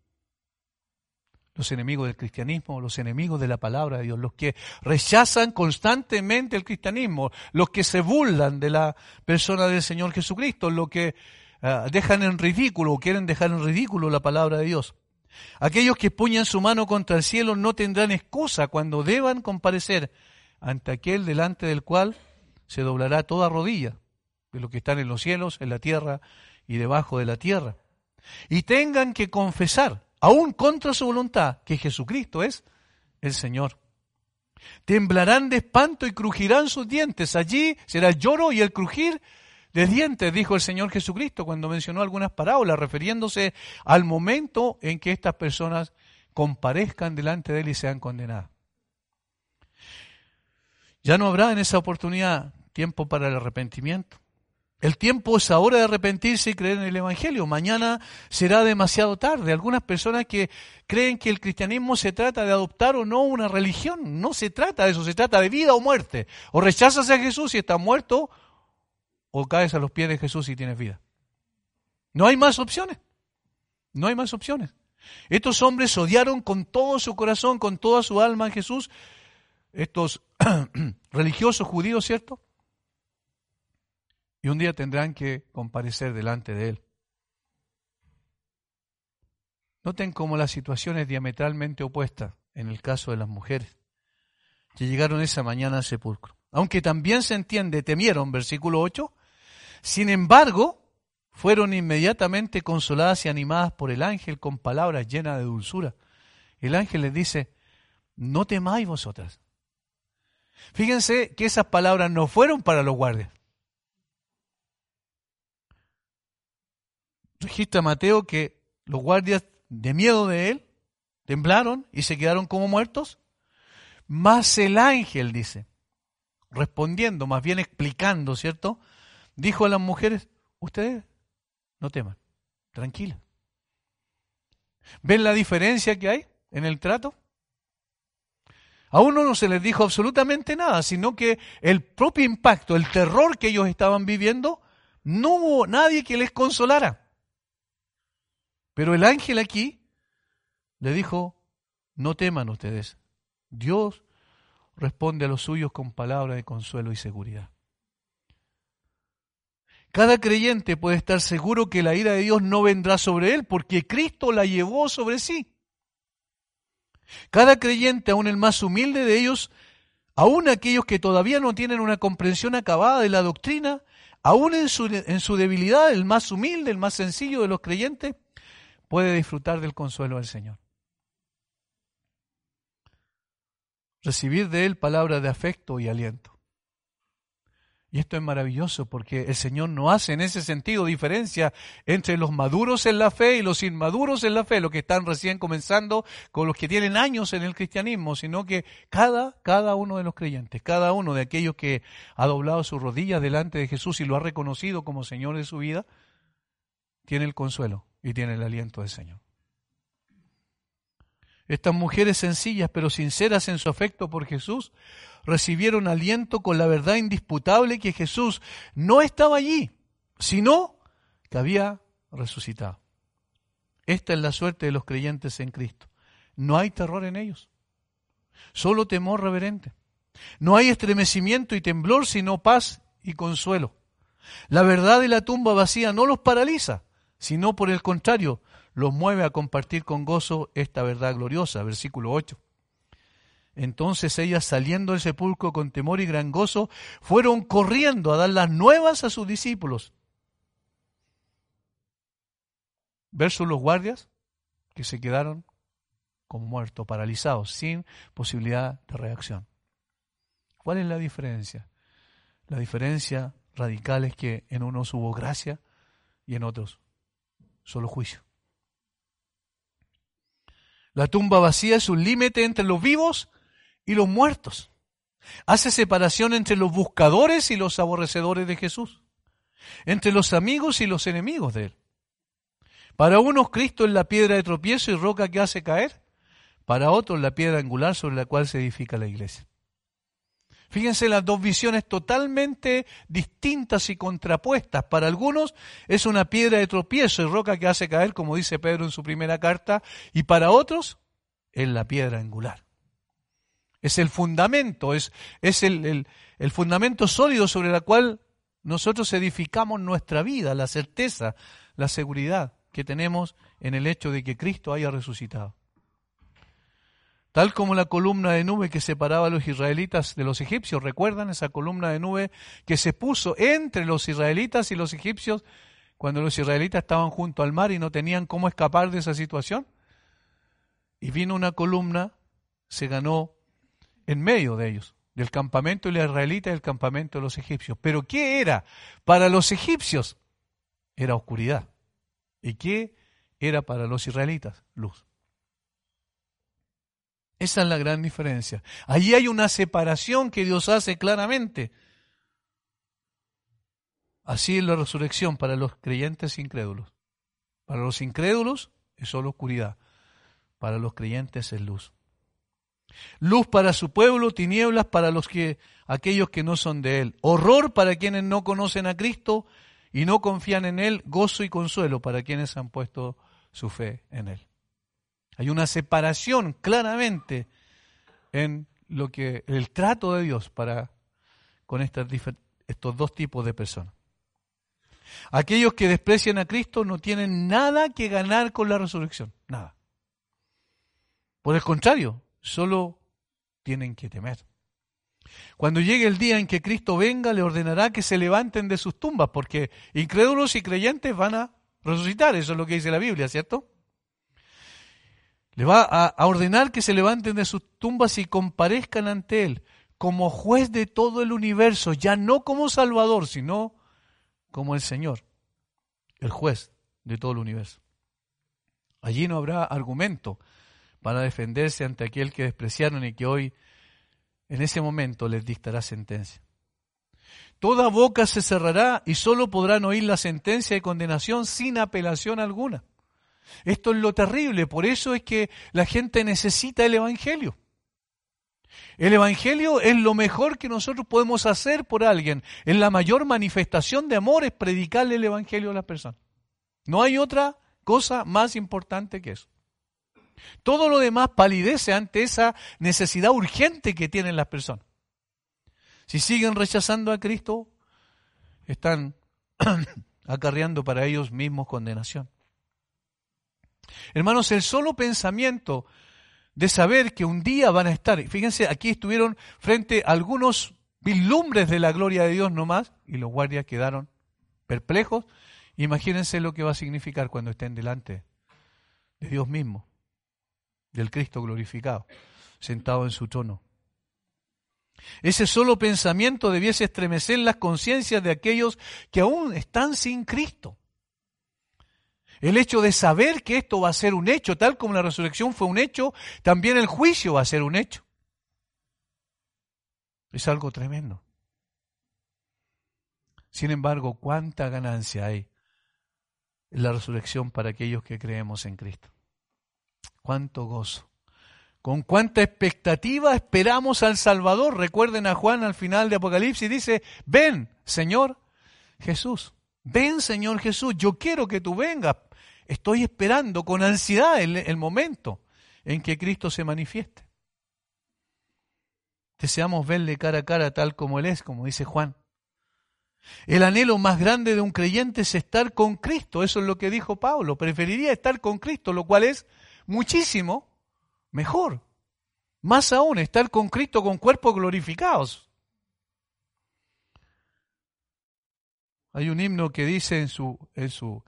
Los enemigos del cristianismo, los enemigos de la palabra de Dios, los que rechazan constantemente el cristianismo, los que se burlan de la persona del Señor Jesucristo, los que Ah, dejan en ridículo o quieren dejar en ridículo la palabra de Dios. Aquellos que puñan su mano contra el cielo no tendrán excusa cuando deban comparecer ante aquel delante del cual se doblará toda rodilla de los que están en los cielos, en la tierra y debajo de la tierra. Y tengan que confesar, aún contra su voluntad, que Jesucristo es el Señor. Temblarán de espanto y crujirán sus dientes. Allí será el lloro y el crujir de dientes, dijo el Señor Jesucristo cuando mencionó algunas parábolas, refiriéndose al momento en que estas personas comparezcan delante de Él y sean condenadas. Ya no habrá en esa oportunidad tiempo para el arrepentimiento. El tiempo es ahora de arrepentirse y creer en el Evangelio. Mañana será demasiado tarde. Algunas personas que creen que el cristianismo se trata de adoptar o no una religión. No se trata de eso, se trata de vida o muerte. O rechazas a Jesús y está muerto, o caes a los pies de Jesús y tienes vida. No hay más opciones. No hay más opciones. Estos hombres odiaron con todo su corazón, con toda su alma a Jesús, estos religiosos judíos, ¿cierto? Y un día tendrán que comparecer delante de Él. Noten cómo la situación es diametralmente opuesta en el caso de las mujeres que llegaron esa mañana al sepulcro. Aunque también se entiende, temieron, versículo 8, sin embargo, fueron inmediatamente consoladas y animadas por el ángel con palabras llenas de dulzura. El ángel les dice, no temáis vosotras. Fíjense que esas palabras no fueron para los guardias. Registra Mateo que los guardias, de miedo de él, temblaron y se quedaron como muertos. Mas el ángel dice, respondiendo, más bien explicando, ¿cierto? dijo a las mujeres, ustedes no teman, tranquila. ¿Ven la diferencia que hay en el trato? A uno no se les dijo absolutamente nada, sino que el propio impacto, el terror que ellos estaban viviendo, no hubo nadie que les consolara. Pero el ángel aquí le dijo, no teman ustedes, Dios responde a los suyos con palabras de consuelo y seguridad. Cada creyente puede estar seguro que la ira de Dios no vendrá sobre él porque Cristo la llevó sobre sí. Cada creyente, aun el más humilde de ellos, aun aquellos que todavía no tienen una comprensión acabada de la doctrina, aun en su, en su debilidad, el más humilde, el más sencillo de los creyentes, puede disfrutar del consuelo del Señor. Recibir de Él palabras de afecto y aliento. Y esto es maravilloso porque el Señor no hace en ese sentido diferencia entre los maduros en la fe y los inmaduros en la fe, los que están recién comenzando con los que tienen años en el cristianismo, sino que cada, cada uno de los creyentes, cada uno de aquellos que ha doblado sus rodillas delante de Jesús y lo ha reconocido como Señor de su vida, tiene el consuelo y tiene el aliento del Señor. Estas mujeres sencillas pero sinceras en su afecto por Jesús recibieron aliento con la verdad indisputable que Jesús no estaba allí, sino que había resucitado. Esta es la suerte de los creyentes en Cristo. No hay terror en ellos, solo temor reverente. No hay estremecimiento y temblor, sino paz y consuelo. La verdad de la tumba vacía no los paraliza, sino por el contrario, los mueve a compartir con gozo esta verdad gloriosa. Versículo 8. Entonces ellas, saliendo del sepulcro con temor y gran gozo, fueron corriendo a dar las nuevas a sus discípulos. Versus los guardias que se quedaron como muertos, paralizados, sin posibilidad de reacción. ¿Cuál es la diferencia? La diferencia radical es que en unos hubo gracia y en otros solo juicio. La tumba vacía es un límite entre los vivos y los muertos. Hace separación entre los buscadores y los aborrecedores de Jesús, entre los amigos y los enemigos de Él. Para unos Cristo es la piedra de tropiezo y roca que hace caer, para otros la piedra angular sobre la cual se edifica la iglesia. Fíjense las dos visiones totalmente distintas y contrapuestas. Para algunos es una piedra de tropiezo y roca que hace caer, como dice Pedro en su primera carta, y para otros es la piedra angular. Es el fundamento, es, es el, el fundamento sólido sobre el cual nosotros edificamos nuestra vida, la certeza, la seguridad que tenemos en el hecho de que Cristo haya resucitado. Tal como la columna de nube que separaba a los israelitas de los egipcios. ¿Recuerdan esa columna de nube que se puso entre los israelitas y los egipcios cuando los israelitas estaban junto al mar y no tenían cómo escapar de esa situación? Y vino una columna, se ganó en medio de ellos, del campamento de los israelitas y del campamento de los egipcios. Pero ¿qué era? Para los egipcios era oscuridad. ¿Y qué era para los israelitas? Luz. Esa es la gran diferencia. Allí hay una separación que Dios hace claramente. Así es la resurrección para los creyentes incrédulos. Para los incrédulos es solo oscuridad. Para los creyentes es luz. Luz para su pueblo, tinieblas para los que aquellos que no son de él. Horror para quienes no conocen a Cristo y no confían en él, gozo y consuelo para quienes han puesto su fe en él. Hay una separación claramente en lo que el trato de Dios para con estos dos tipos de personas. Aquellos que desprecian a Cristo no tienen nada que ganar con la resurrección, nada. Por el contrario, solo tienen que temer. Cuando llegue el día en que Cristo venga, le ordenará que se levanten de sus tumbas, porque incrédulos y creyentes van a resucitar, eso es lo que dice la Biblia, ¿cierto? Le va a, ordenar que se levanten de sus tumbas y comparezcan ante Él como juez de todo el universo, ya no como Salvador, sino como el Señor, el juez de todo el universo. Allí no habrá argumento para defenderse ante aquel que despreciaron y que hoy, en ese momento, les dictará sentencia. Toda boca se cerrará y solo podrán oír la sentencia de condenación sin apelación alguna. Esto es lo terrible, por eso es que la gente necesita el Evangelio. El Evangelio es lo mejor que nosotros podemos hacer por alguien. Es la mayor manifestación de amor es predicarle el Evangelio a las personas. No hay otra cosa más importante que eso. Todo lo demás palidece ante esa necesidad urgente que tienen las personas. Si siguen rechazando a Cristo, están acarreando para ellos mismos condenación. Hermanos, el solo pensamiento de saber que un día van a estar, fíjense, aquí estuvieron frente a algunos vislumbres de la gloria de Dios nomás, y los guardias quedaron perplejos. Imagínense lo que va a significar cuando estén delante de Dios mismo, del Cristo glorificado, sentado en su trono. Ese solo pensamiento debiese estremecer las conciencias de aquellos que aún están sin Cristo. El hecho de saber que esto va a ser un hecho, tal como la resurrección fue un hecho, también el juicio va a ser un hecho. Es algo tremendo. Sin embargo, ¿cuánta ganancia hay en la resurrección para aquellos que creemos en Cristo? ¿Cuánto gozo? ¿Con cuánta expectativa esperamos al Salvador? Recuerden a Juan al final de Apocalipsis, dice, ven, Señor Jesús, ven, Señor Jesús, yo quiero que tú vengas. Estoy esperando con ansiedad el, momento en que Cristo se manifieste. Deseamos verle cara a cara tal como Él es, como dice Juan. El anhelo más grande de un creyente es estar con Cristo. Eso es lo que dijo Pablo. Preferiría estar con Cristo, lo cual es muchísimo mejor. Más aún, estar con Cristo con cuerpos glorificados. Hay un himno que dice en su, en su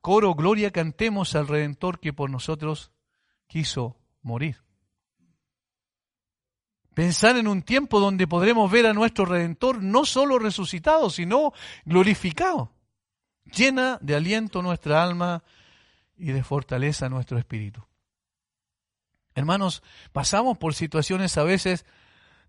coro, gloria cantemos al Redentor que por nosotros quiso morir. Pensar en un tiempo donde podremos ver a nuestro Redentor no solo resucitado, sino glorificado. Llena de aliento nuestra alma y de fortaleza nuestro espíritu. Hermanos, pasamos por situaciones a veces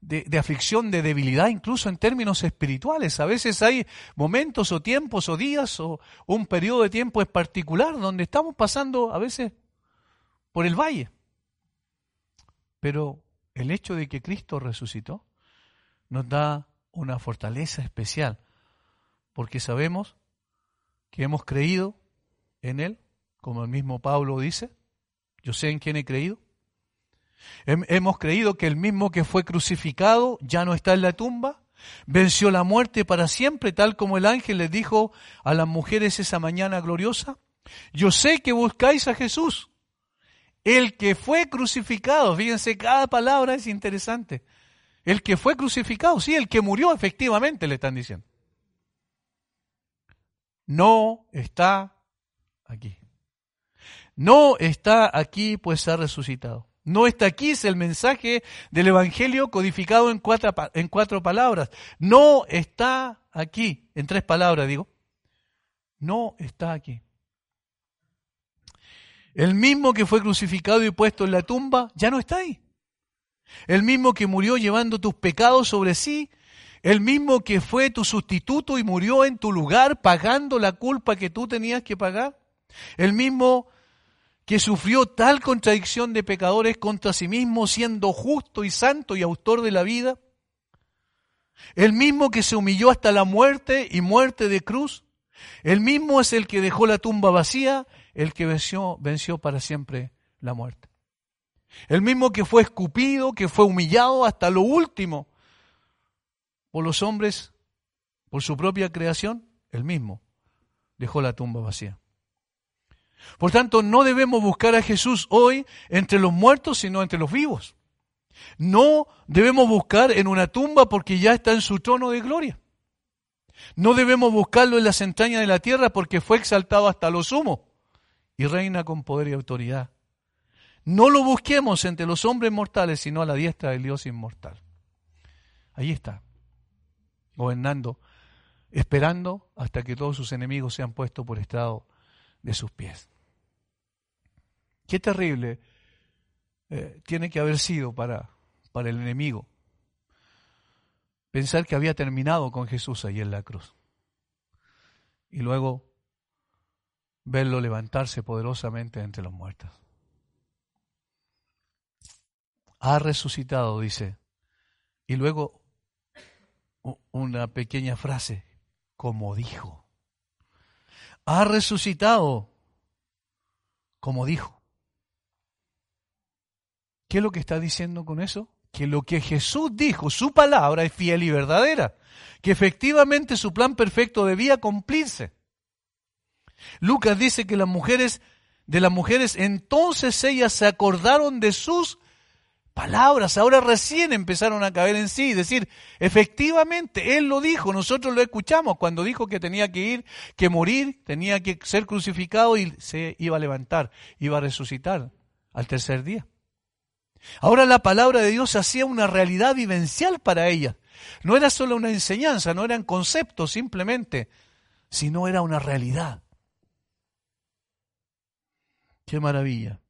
de, aflicción, de debilidad, incluso en términos espirituales. A veces hay momentos o tiempos o días o un periodo de tiempo en particular donde estamos pasando a veces por el valle. Pero el hecho de que Cristo resucitó nos da una fortaleza especial, porque sabemos que hemos creído en Él, como el mismo Pablo dice, yo sé en quién he creído, Hemos creído que el mismo que fue crucificado ya no está en la tumba, venció la muerte para siempre, tal como el ángel les dijo a las mujeres esa mañana gloriosa. Yo sé que buscáis a Jesús, el que fue crucificado. Fíjense, cada palabra es interesante. El que fue crucificado, sí, el que murió efectivamente, le están diciendo. No está aquí. No está aquí, pues ha resucitado. No está aquí, es el mensaje del Evangelio codificado en cuatro, en cuatro palabras. No está aquí, en tres palabras digo. No está aquí. El mismo que fue crucificado y puesto en la tumba, ya no está ahí. El mismo que murió llevando tus pecados sobre sí, el mismo que fue tu sustituto y murió en tu lugar pagando la culpa que tú tenías que pagar. El mismo que sufrió tal contradicción de pecadores contra sí mismo, siendo justo y santo y autor de la vida? El mismo que se humilló hasta la muerte y muerte de cruz. El mismo es el que dejó la tumba vacía, el que venció, venció para siempre la muerte. El mismo que fue escupido, que fue humillado hasta lo último por los hombres, por su propia creación, el mismo dejó la tumba vacía. Por tanto, no debemos buscar a Jesús hoy entre los muertos, sino entre los vivos. No debemos buscar en una tumba porque ya está en su trono de gloria. No debemos buscarlo en las entrañas de la tierra porque fue exaltado hasta lo sumo y reina con poder y autoridad. No lo busquemos entre los hombres mortales, sino a la diestra del Dios inmortal. Ahí está, gobernando, esperando hasta que todos sus enemigos sean puestos por estrado de sus pies. Qué terrible eh, tiene que haber sido para, para el enemigo pensar que había terminado con Jesús ahí en la cruz. Y luego verlo levantarse poderosamente entre los muertos. ha resucitado, dice. Y luego una pequeña frase, como dijo. Ha resucitado, como dijo. ¿Qué es lo que está diciendo con eso? Que lo que Jesús dijo, su palabra es fiel y verdadera, que efectivamente su plan perfecto debía cumplirse. Lucas dice que las mujeres, de las mujeres, entonces ellas se acordaron de sus palabras, ahora recién empezaron a caer en sí, decir, efectivamente, Él lo dijo, nosotros lo escuchamos cuando dijo que tenía que ir, que morir, tenía que ser crucificado y se iba a levantar, iba a resucitar al tercer día. Ahora la palabra de Dios hacía una realidad vivencial para ellas. No era solo una enseñanza, no eran conceptos simplemente, sino era una realidad. Qué maravilla.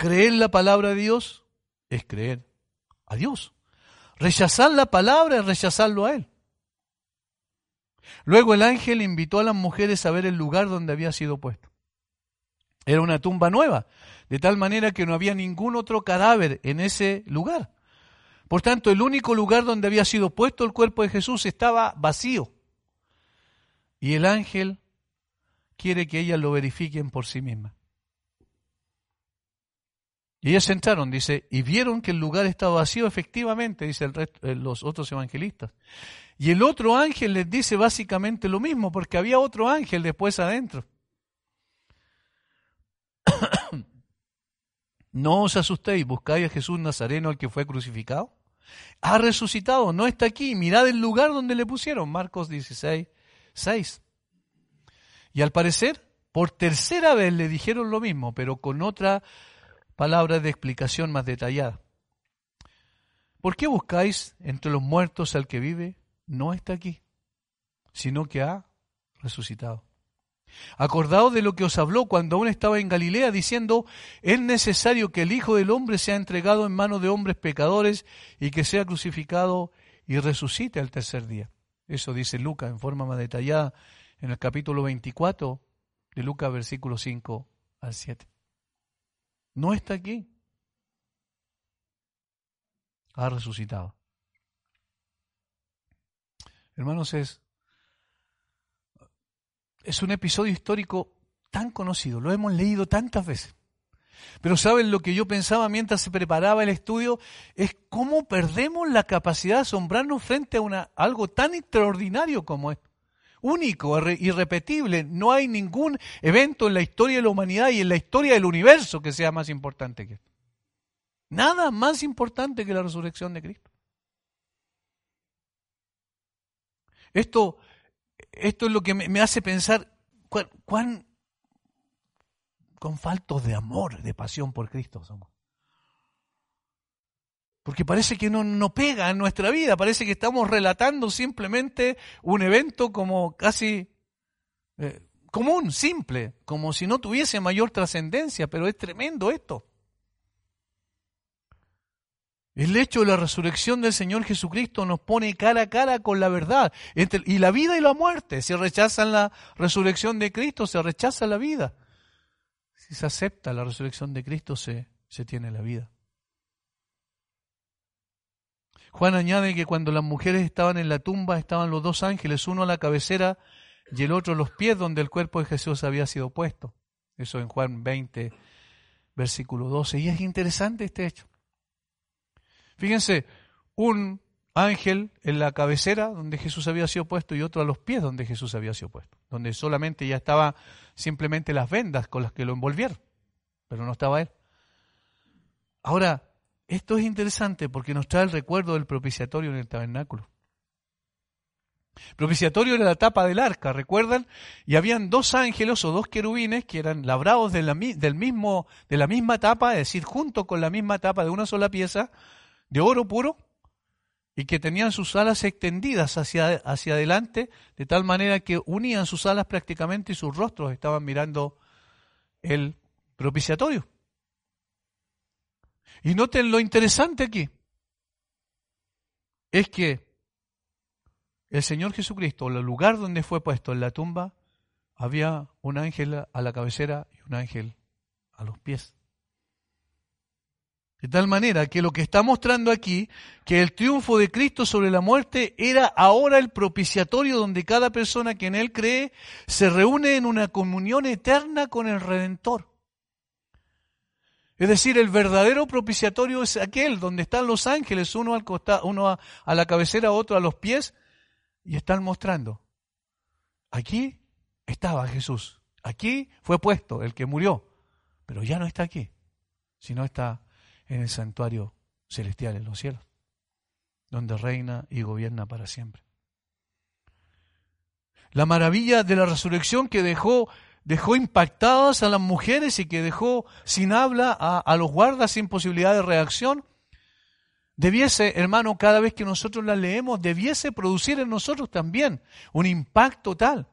Creer la palabra de Dios es creer a Dios. Rechazar la palabra es rechazarlo a Él. Luego el ángel invitó a las mujeres a ver el lugar donde había sido puesto. Era una tumba nueva, de tal manera que no había ningún otro cadáver en ese lugar. Por tanto, el único lugar donde había sido puesto el cuerpo de Jesús estaba vacío. Y el ángel quiere que ellas lo verifiquen por sí mismas. Y ellas entraron, dice, y vieron que el lugar estaba vacío, efectivamente, dice el eh, los otros evangelistas. Y el otro ángel les dice básicamente lo mismo, porque había otro ángel después adentro. no os asustéis, buscáis a Jesús Nazareno, el que fue crucificado. Ha resucitado, no está aquí. Mirad el lugar donde le pusieron, Marcos 16, 6. Y al parecer, por tercera vez le dijeron lo mismo, pero con otra palabra de explicación más detallada. ¿Por qué buscáis entre los muertos al que vive? No está aquí, sino que ha resucitado. Acordaos de lo que os habló cuando aún estaba en Galilea, diciendo, es necesario que el Hijo del Hombre sea entregado en manos de hombres pecadores y que sea crucificado y resucite al tercer día. Eso dice Lucas en forma más detallada en el capítulo 24 de Lucas, versículo 5 al 7. No está aquí. Ha resucitado. Hermanos, es, es un episodio histórico tan conocido, lo hemos leído tantas veces. Pero saben lo que yo pensaba mientras se preparaba el estudio es cómo perdemos la capacidad de asombrarnos frente a una, algo tan extraordinario como esto único, irrepetible. No hay ningún evento en la historia de la humanidad y en la historia del universo que sea más importante que esto. Nada más importante que la resurrección de Cristo. Esto, esto es lo que me, hace pensar cuán, cuán, con faltos de amor, de pasión por Cristo somos. Porque parece que no, no pega en nuestra vida, parece que estamos relatando simplemente un evento como casi eh, común, simple, como si no tuviese mayor trascendencia, pero es tremendo esto. El hecho de la resurrección del Señor Jesucristo nos pone cara a cara con la verdad. y la vida y la muerte. Si rechazan la resurrección de Cristo, se rechaza la vida. Si se acepta la resurrección de Cristo, se, se tiene la vida. Juan añade que cuando las mujeres estaban en la tumba estaban los dos ángeles, uno a la cabecera y el otro a los pies donde el cuerpo de Jesús había sido puesto. Eso en Juan 20, versículo 12. Y es interesante este hecho. Fíjense, un ángel en la cabecera donde Jesús había sido puesto y otro a los pies donde Jesús había sido puesto, donde solamente ya estaba simplemente las vendas con las que lo envolvieron, pero no estaba él. Ahora, esto es interesante porque nos trae el recuerdo del propiciatorio en el tabernáculo. Propiciatorio era la tapa del arca, ¿recuerdan? Y habían dos ángeles o dos querubines que eran labrados de la, del mismo, de la misma tapa, es decir, junto con la misma tapa de una sola pieza, de oro puro, y que tenían sus alas extendidas hacia, hacia adelante, de tal manera que unían sus alas prácticamente y sus rostros estaban mirando el propiciatorio. Y noten lo interesante aquí. Es que el Señor Jesucristo, el lugar donde fue puesto en la tumba, había un ángel a la cabecera y un ángel a los pies. De tal manera que lo que está mostrando aquí, que el triunfo de Cristo sobre la muerte era ahora el propiciatorio donde cada persona que en Él cree se reúne en una comunión eterna con el Redentor. Es decir, el verdadero propiciatorio es aquel donde están los ángeles, uno al costado, uno a, a la cabecera, otro a los pies, y están mostrando. Aquí estaba Jesús. Aquí fue puesto el que murió, pero ya no está aquí, sino está en el santuario celestial en los cielos, donde reina y gobierna para siempre. La maravilla de la resurrección que dejó, dejó impactadas a las mujeres y que dejó sin habla a, los guardas sin posibilidad de reacción, debiese, hermano, cada vez que nosotros la leemos, debiese producir en nosotros también un impacto tal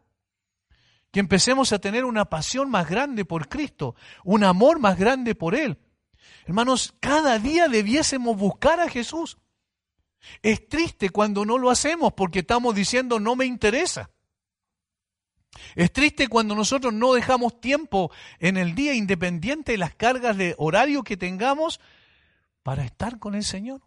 que empecemos a tener una pasión más grande por Cristo, un amor más grande por Él, Hermanos, cada día debiésemos buscar a Jesús. Es triste cuando no lo hacemos porque estamos diciendo no me interesa. Es triste cuando nosotros no dejamos tiempo en el día independiente de las cargas de horario que tengamos para estar con el Señor.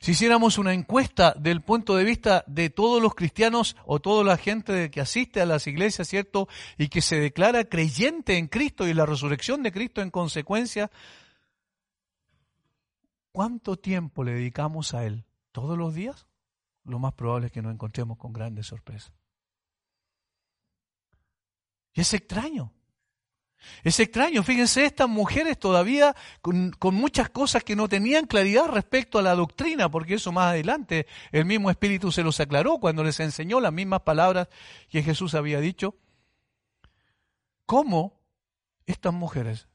Si hiciéramos una encuesta del punto de vista de todos los cristianos o toda la gente que asiste a las iglesias, ¿cierto? Y que se declara creyente en Cristo y la resurrección de Cristo en consecuencia, ¿cuánto tiempo le dedicamos a Él? ¿Todos los días? Lo más probable es que nos encontremos con grandes sorpresas. Y es extraño. Es extraño, fíjense, estas mujeres todavía con, muchas cosas que no tenían claridad respecto a la doctrina, porque eso más adelante el mismo Espíritu se los aclaró cuando les enseñó las mismas palabras que Jesús había dicho. ¿Cómo estas mujeres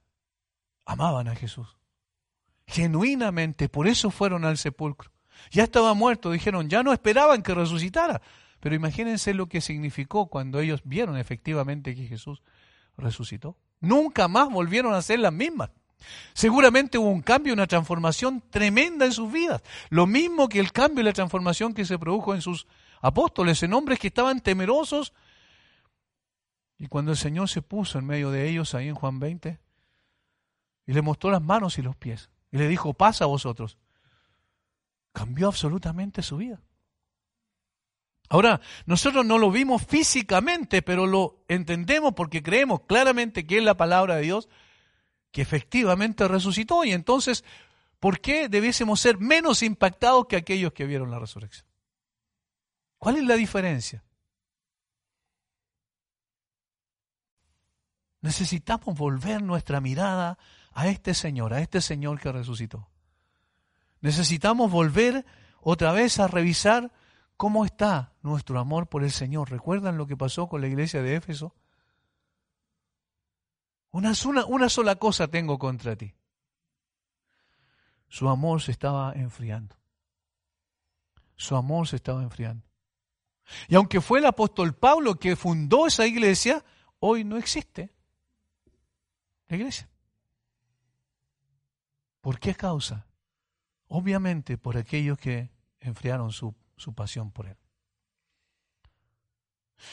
amaban a Jesús? Genuinamente, por eso fueron al sepulcro. Ya estaba muerto, dijeron, ya no esperaban que resucitara. Pero imagínense lo que significó cuando ellos vieron efectivamente que Jesús resucitó. Nunca más volvieron a ser las mismas. Seguramente hubo un cambio, una transformación tremenda en sus vidas. Lo mismo que el cambio y la transformación que se produjo en sus apóstoles, en hombres que estaban temerosos. Y cuando el Señor se puso en medio de ellos, ahí en Juan 20, y le mostró las manos y los pies, y le dijo, pasa a vosotros, cambió absolutamente su vida. Ahora, nosotros no lo vimos físicamente, pero lo entendemos porque creemos claramente que es la palabra de Dios que efectivamente resucitó. Y entonces, ¿por qué debiésemos ser menos impactados que aquellos que vieron la resurrección? ¿Cuál es la diferencia? Necesitamos volver nuestra mirada a este Señor, a este Señor que resucitó. Necesitamos volver otra vez a revisar ¿Cómo está nuestro amor por el Señor? ¿Recuerdan lo que pasó con la iglesia de Éfeso? Una, sola cosa tengo contra ti. Su amor se estaba enfriando. Su amor se estaba enfriando. Y aunque fue el apóstol Pablo que fundó esa iglesia, hoy no existe la iglesia. ¿Por qué causa? Obviamente por aquellos que enfriaron su su pasión por Él.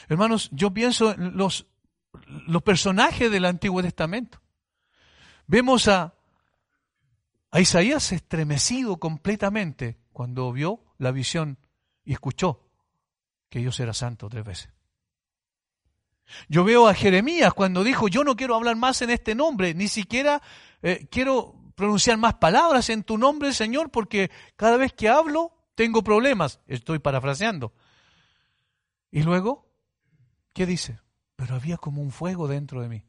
Hermanos, yo pienso en los, los personajes del Antiguo Testamento. Vemos a, a Isaías estremecido completamente cuando vio la visión y escuchó que Dios era santo tres veces. Yo veo a Jeremías cuando dijo, yo no quiero hablar más en este nombre, ni siquiera eh, quiero pronunciar más palabras en tu nombre, Señor, porque cada vez que hablo tengo problemas, estoy parafraseando. Y luego, ¿qué dice? Pero había como un fuego dentro de mí.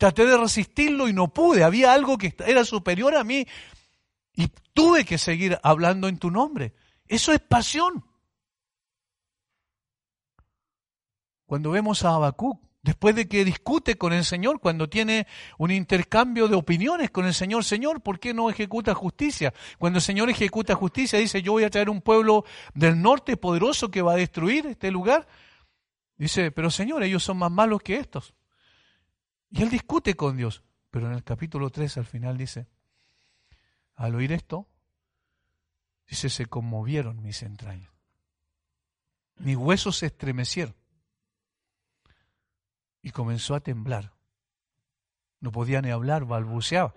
Traté de resistirlo y no pude, había algo que era superior a mí y tuve que seguir hablando en tu nombre. Eso es pasión. Cuando vemos a Habacuc, Después de que discute con el Señor, cuando tiene un intercambio de opiniones con el Señor, Señor, ¿por qué no ejecuta justicia? Cuando el Señor ejecuta justicia, dice, yo voy a traer un pueblo del norte poderoso que va a destruir este lugar. Dice, pero Señor, ellos son más malos que estos. Y él discute con Dios. Pero en el capítulo 3 al final dice, al oír esto, dice, se conmovieron mis entrañas. Mis huesos se estremecieron y comenzó a temblar. No podía ni hablar, balbuceaba.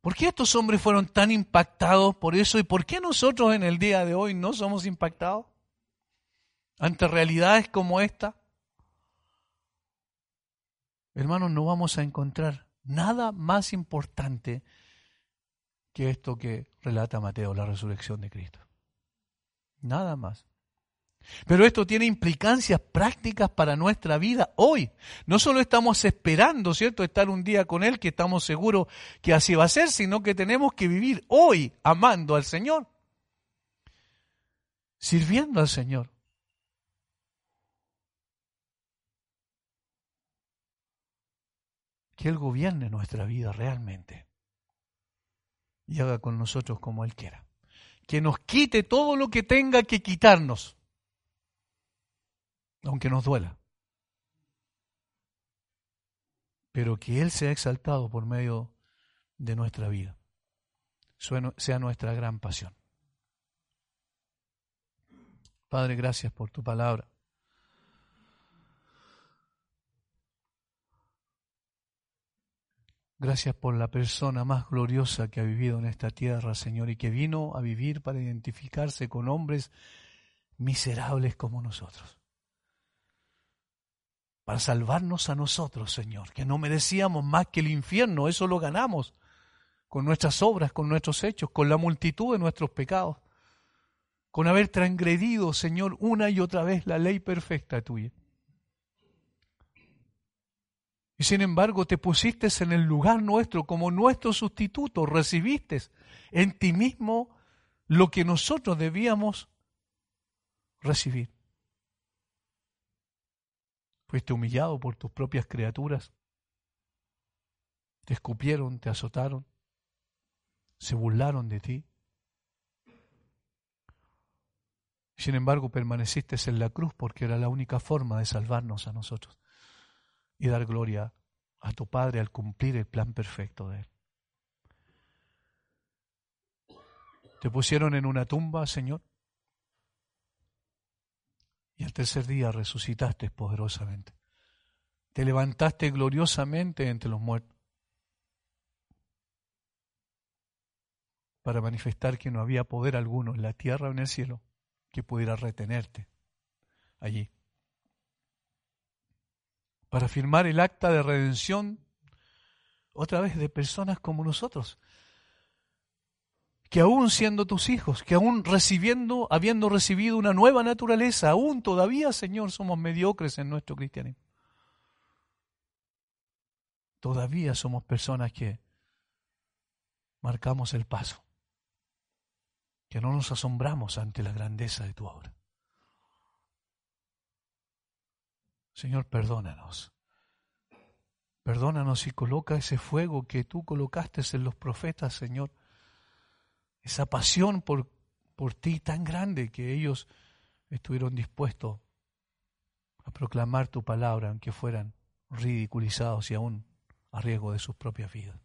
¿Por qué estos hombres fueron tan impactados por eso y por qué nosotros en el día de hoy no somos impactados ante realidades como esta? Hermanos, no vamos a encontrar nada más importante que esto que relata Mateo, la resurrección de Cristo. Nada más. Pero esto tiene implicancias prácticas para nuestra vida hoy. No solo estamos esperando, ¿cierto?, estar un día con Él, que estamos seguros que así va a ser, sino que tenemos que vivir hoy amando al Señor, sirviendo al Señor. Que Él gobierne nuestra vida realmente y haga con nosotros como Él quiera. Que nos quite todo lo que tenga que quitarnos aunque nos duela. Pero que Él sea exaltado por medio de nuestra vida, sea nuestra gran pasión. Padre, gracias por tu palabra. Gracias por la persona más gloriosa que ha vivido en esta tierra, Señor, y que vino a vivir para identificarse con hombres miserables como nosotros para salvarnos a nosotros, Señor, que no merecíamos más que el infierno, eso lo ganamos con nuestras obras, con nuestros hechos, con la multitud de nuestros pecados, con haber transgredido, Señor, una y otra vez la ley perfecta tuya. Y sin embargo te pusiste en el lugar nuestro como nuestro sustituto, recibiste en ti mismo lo que nosotros debíamos recibir. Fuiste humillado por tus propias criaturas. Te escupieron, te azotaron, se burlaron de ti. Sin embargo, permaneciste en la cruz porque era la única forma de salvarnos a nosotros y dar gloria a tu Padre al cumplir el plan perfecto de Él. Te pusieron en una tumba, Señor, y al tercer día resucitaste poderosamente. Te levantaste gloriosamente entre los muertos para manifestar que no había poder alguno en la tierra o en el cielo que pudiera retenerte allí. Para firmar el acta de redención otra vez de personas como nosotros, que aún siendo tus hijos, que aún recibiendo, habiendo recibido una nueva naturaleza, aún todavía, Señor, somos mediocres en nuestro cristianismo. Todavía somos personas que marcamos el paso, que no nos asombramos ante la grandeza de tu obra. Señor, perdónanos. Perdónanos y coloca ese fuego que tú colocaste en los profetas, Señor, esa pasión por, por ti tan grande que ellos estuvieron dispuestos a proclamar tu palabra, aunque fueran ridiculizados y aún a riesgo de sus propias vidas.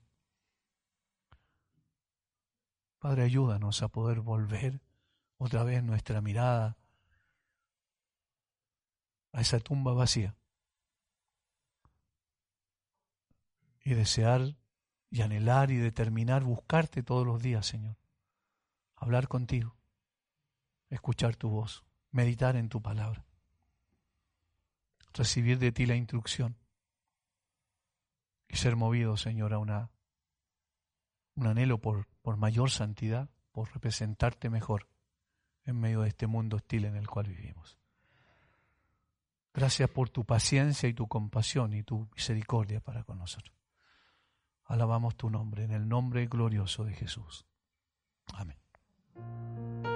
Padre, ayúdanos a poder volver otra vez nuestra mirada a esa tumba vacía y desear y anhelar y determinar buscarte todos los días, Señor hablar contigo, escuchar tu voz, meditar en tu palabra, recibir de ti la instrucción y ser movido, Señor, a una, un anhelo por, por mayor santidad, por representarte mejor en medio de este mundo hostil en el cual vivimos. Gracias por tu paciencia y tu compasión y tu misericordia para con nosotros. Alabamos tu nombre en el nombre glorioso de Jesús. Amén. Thank you.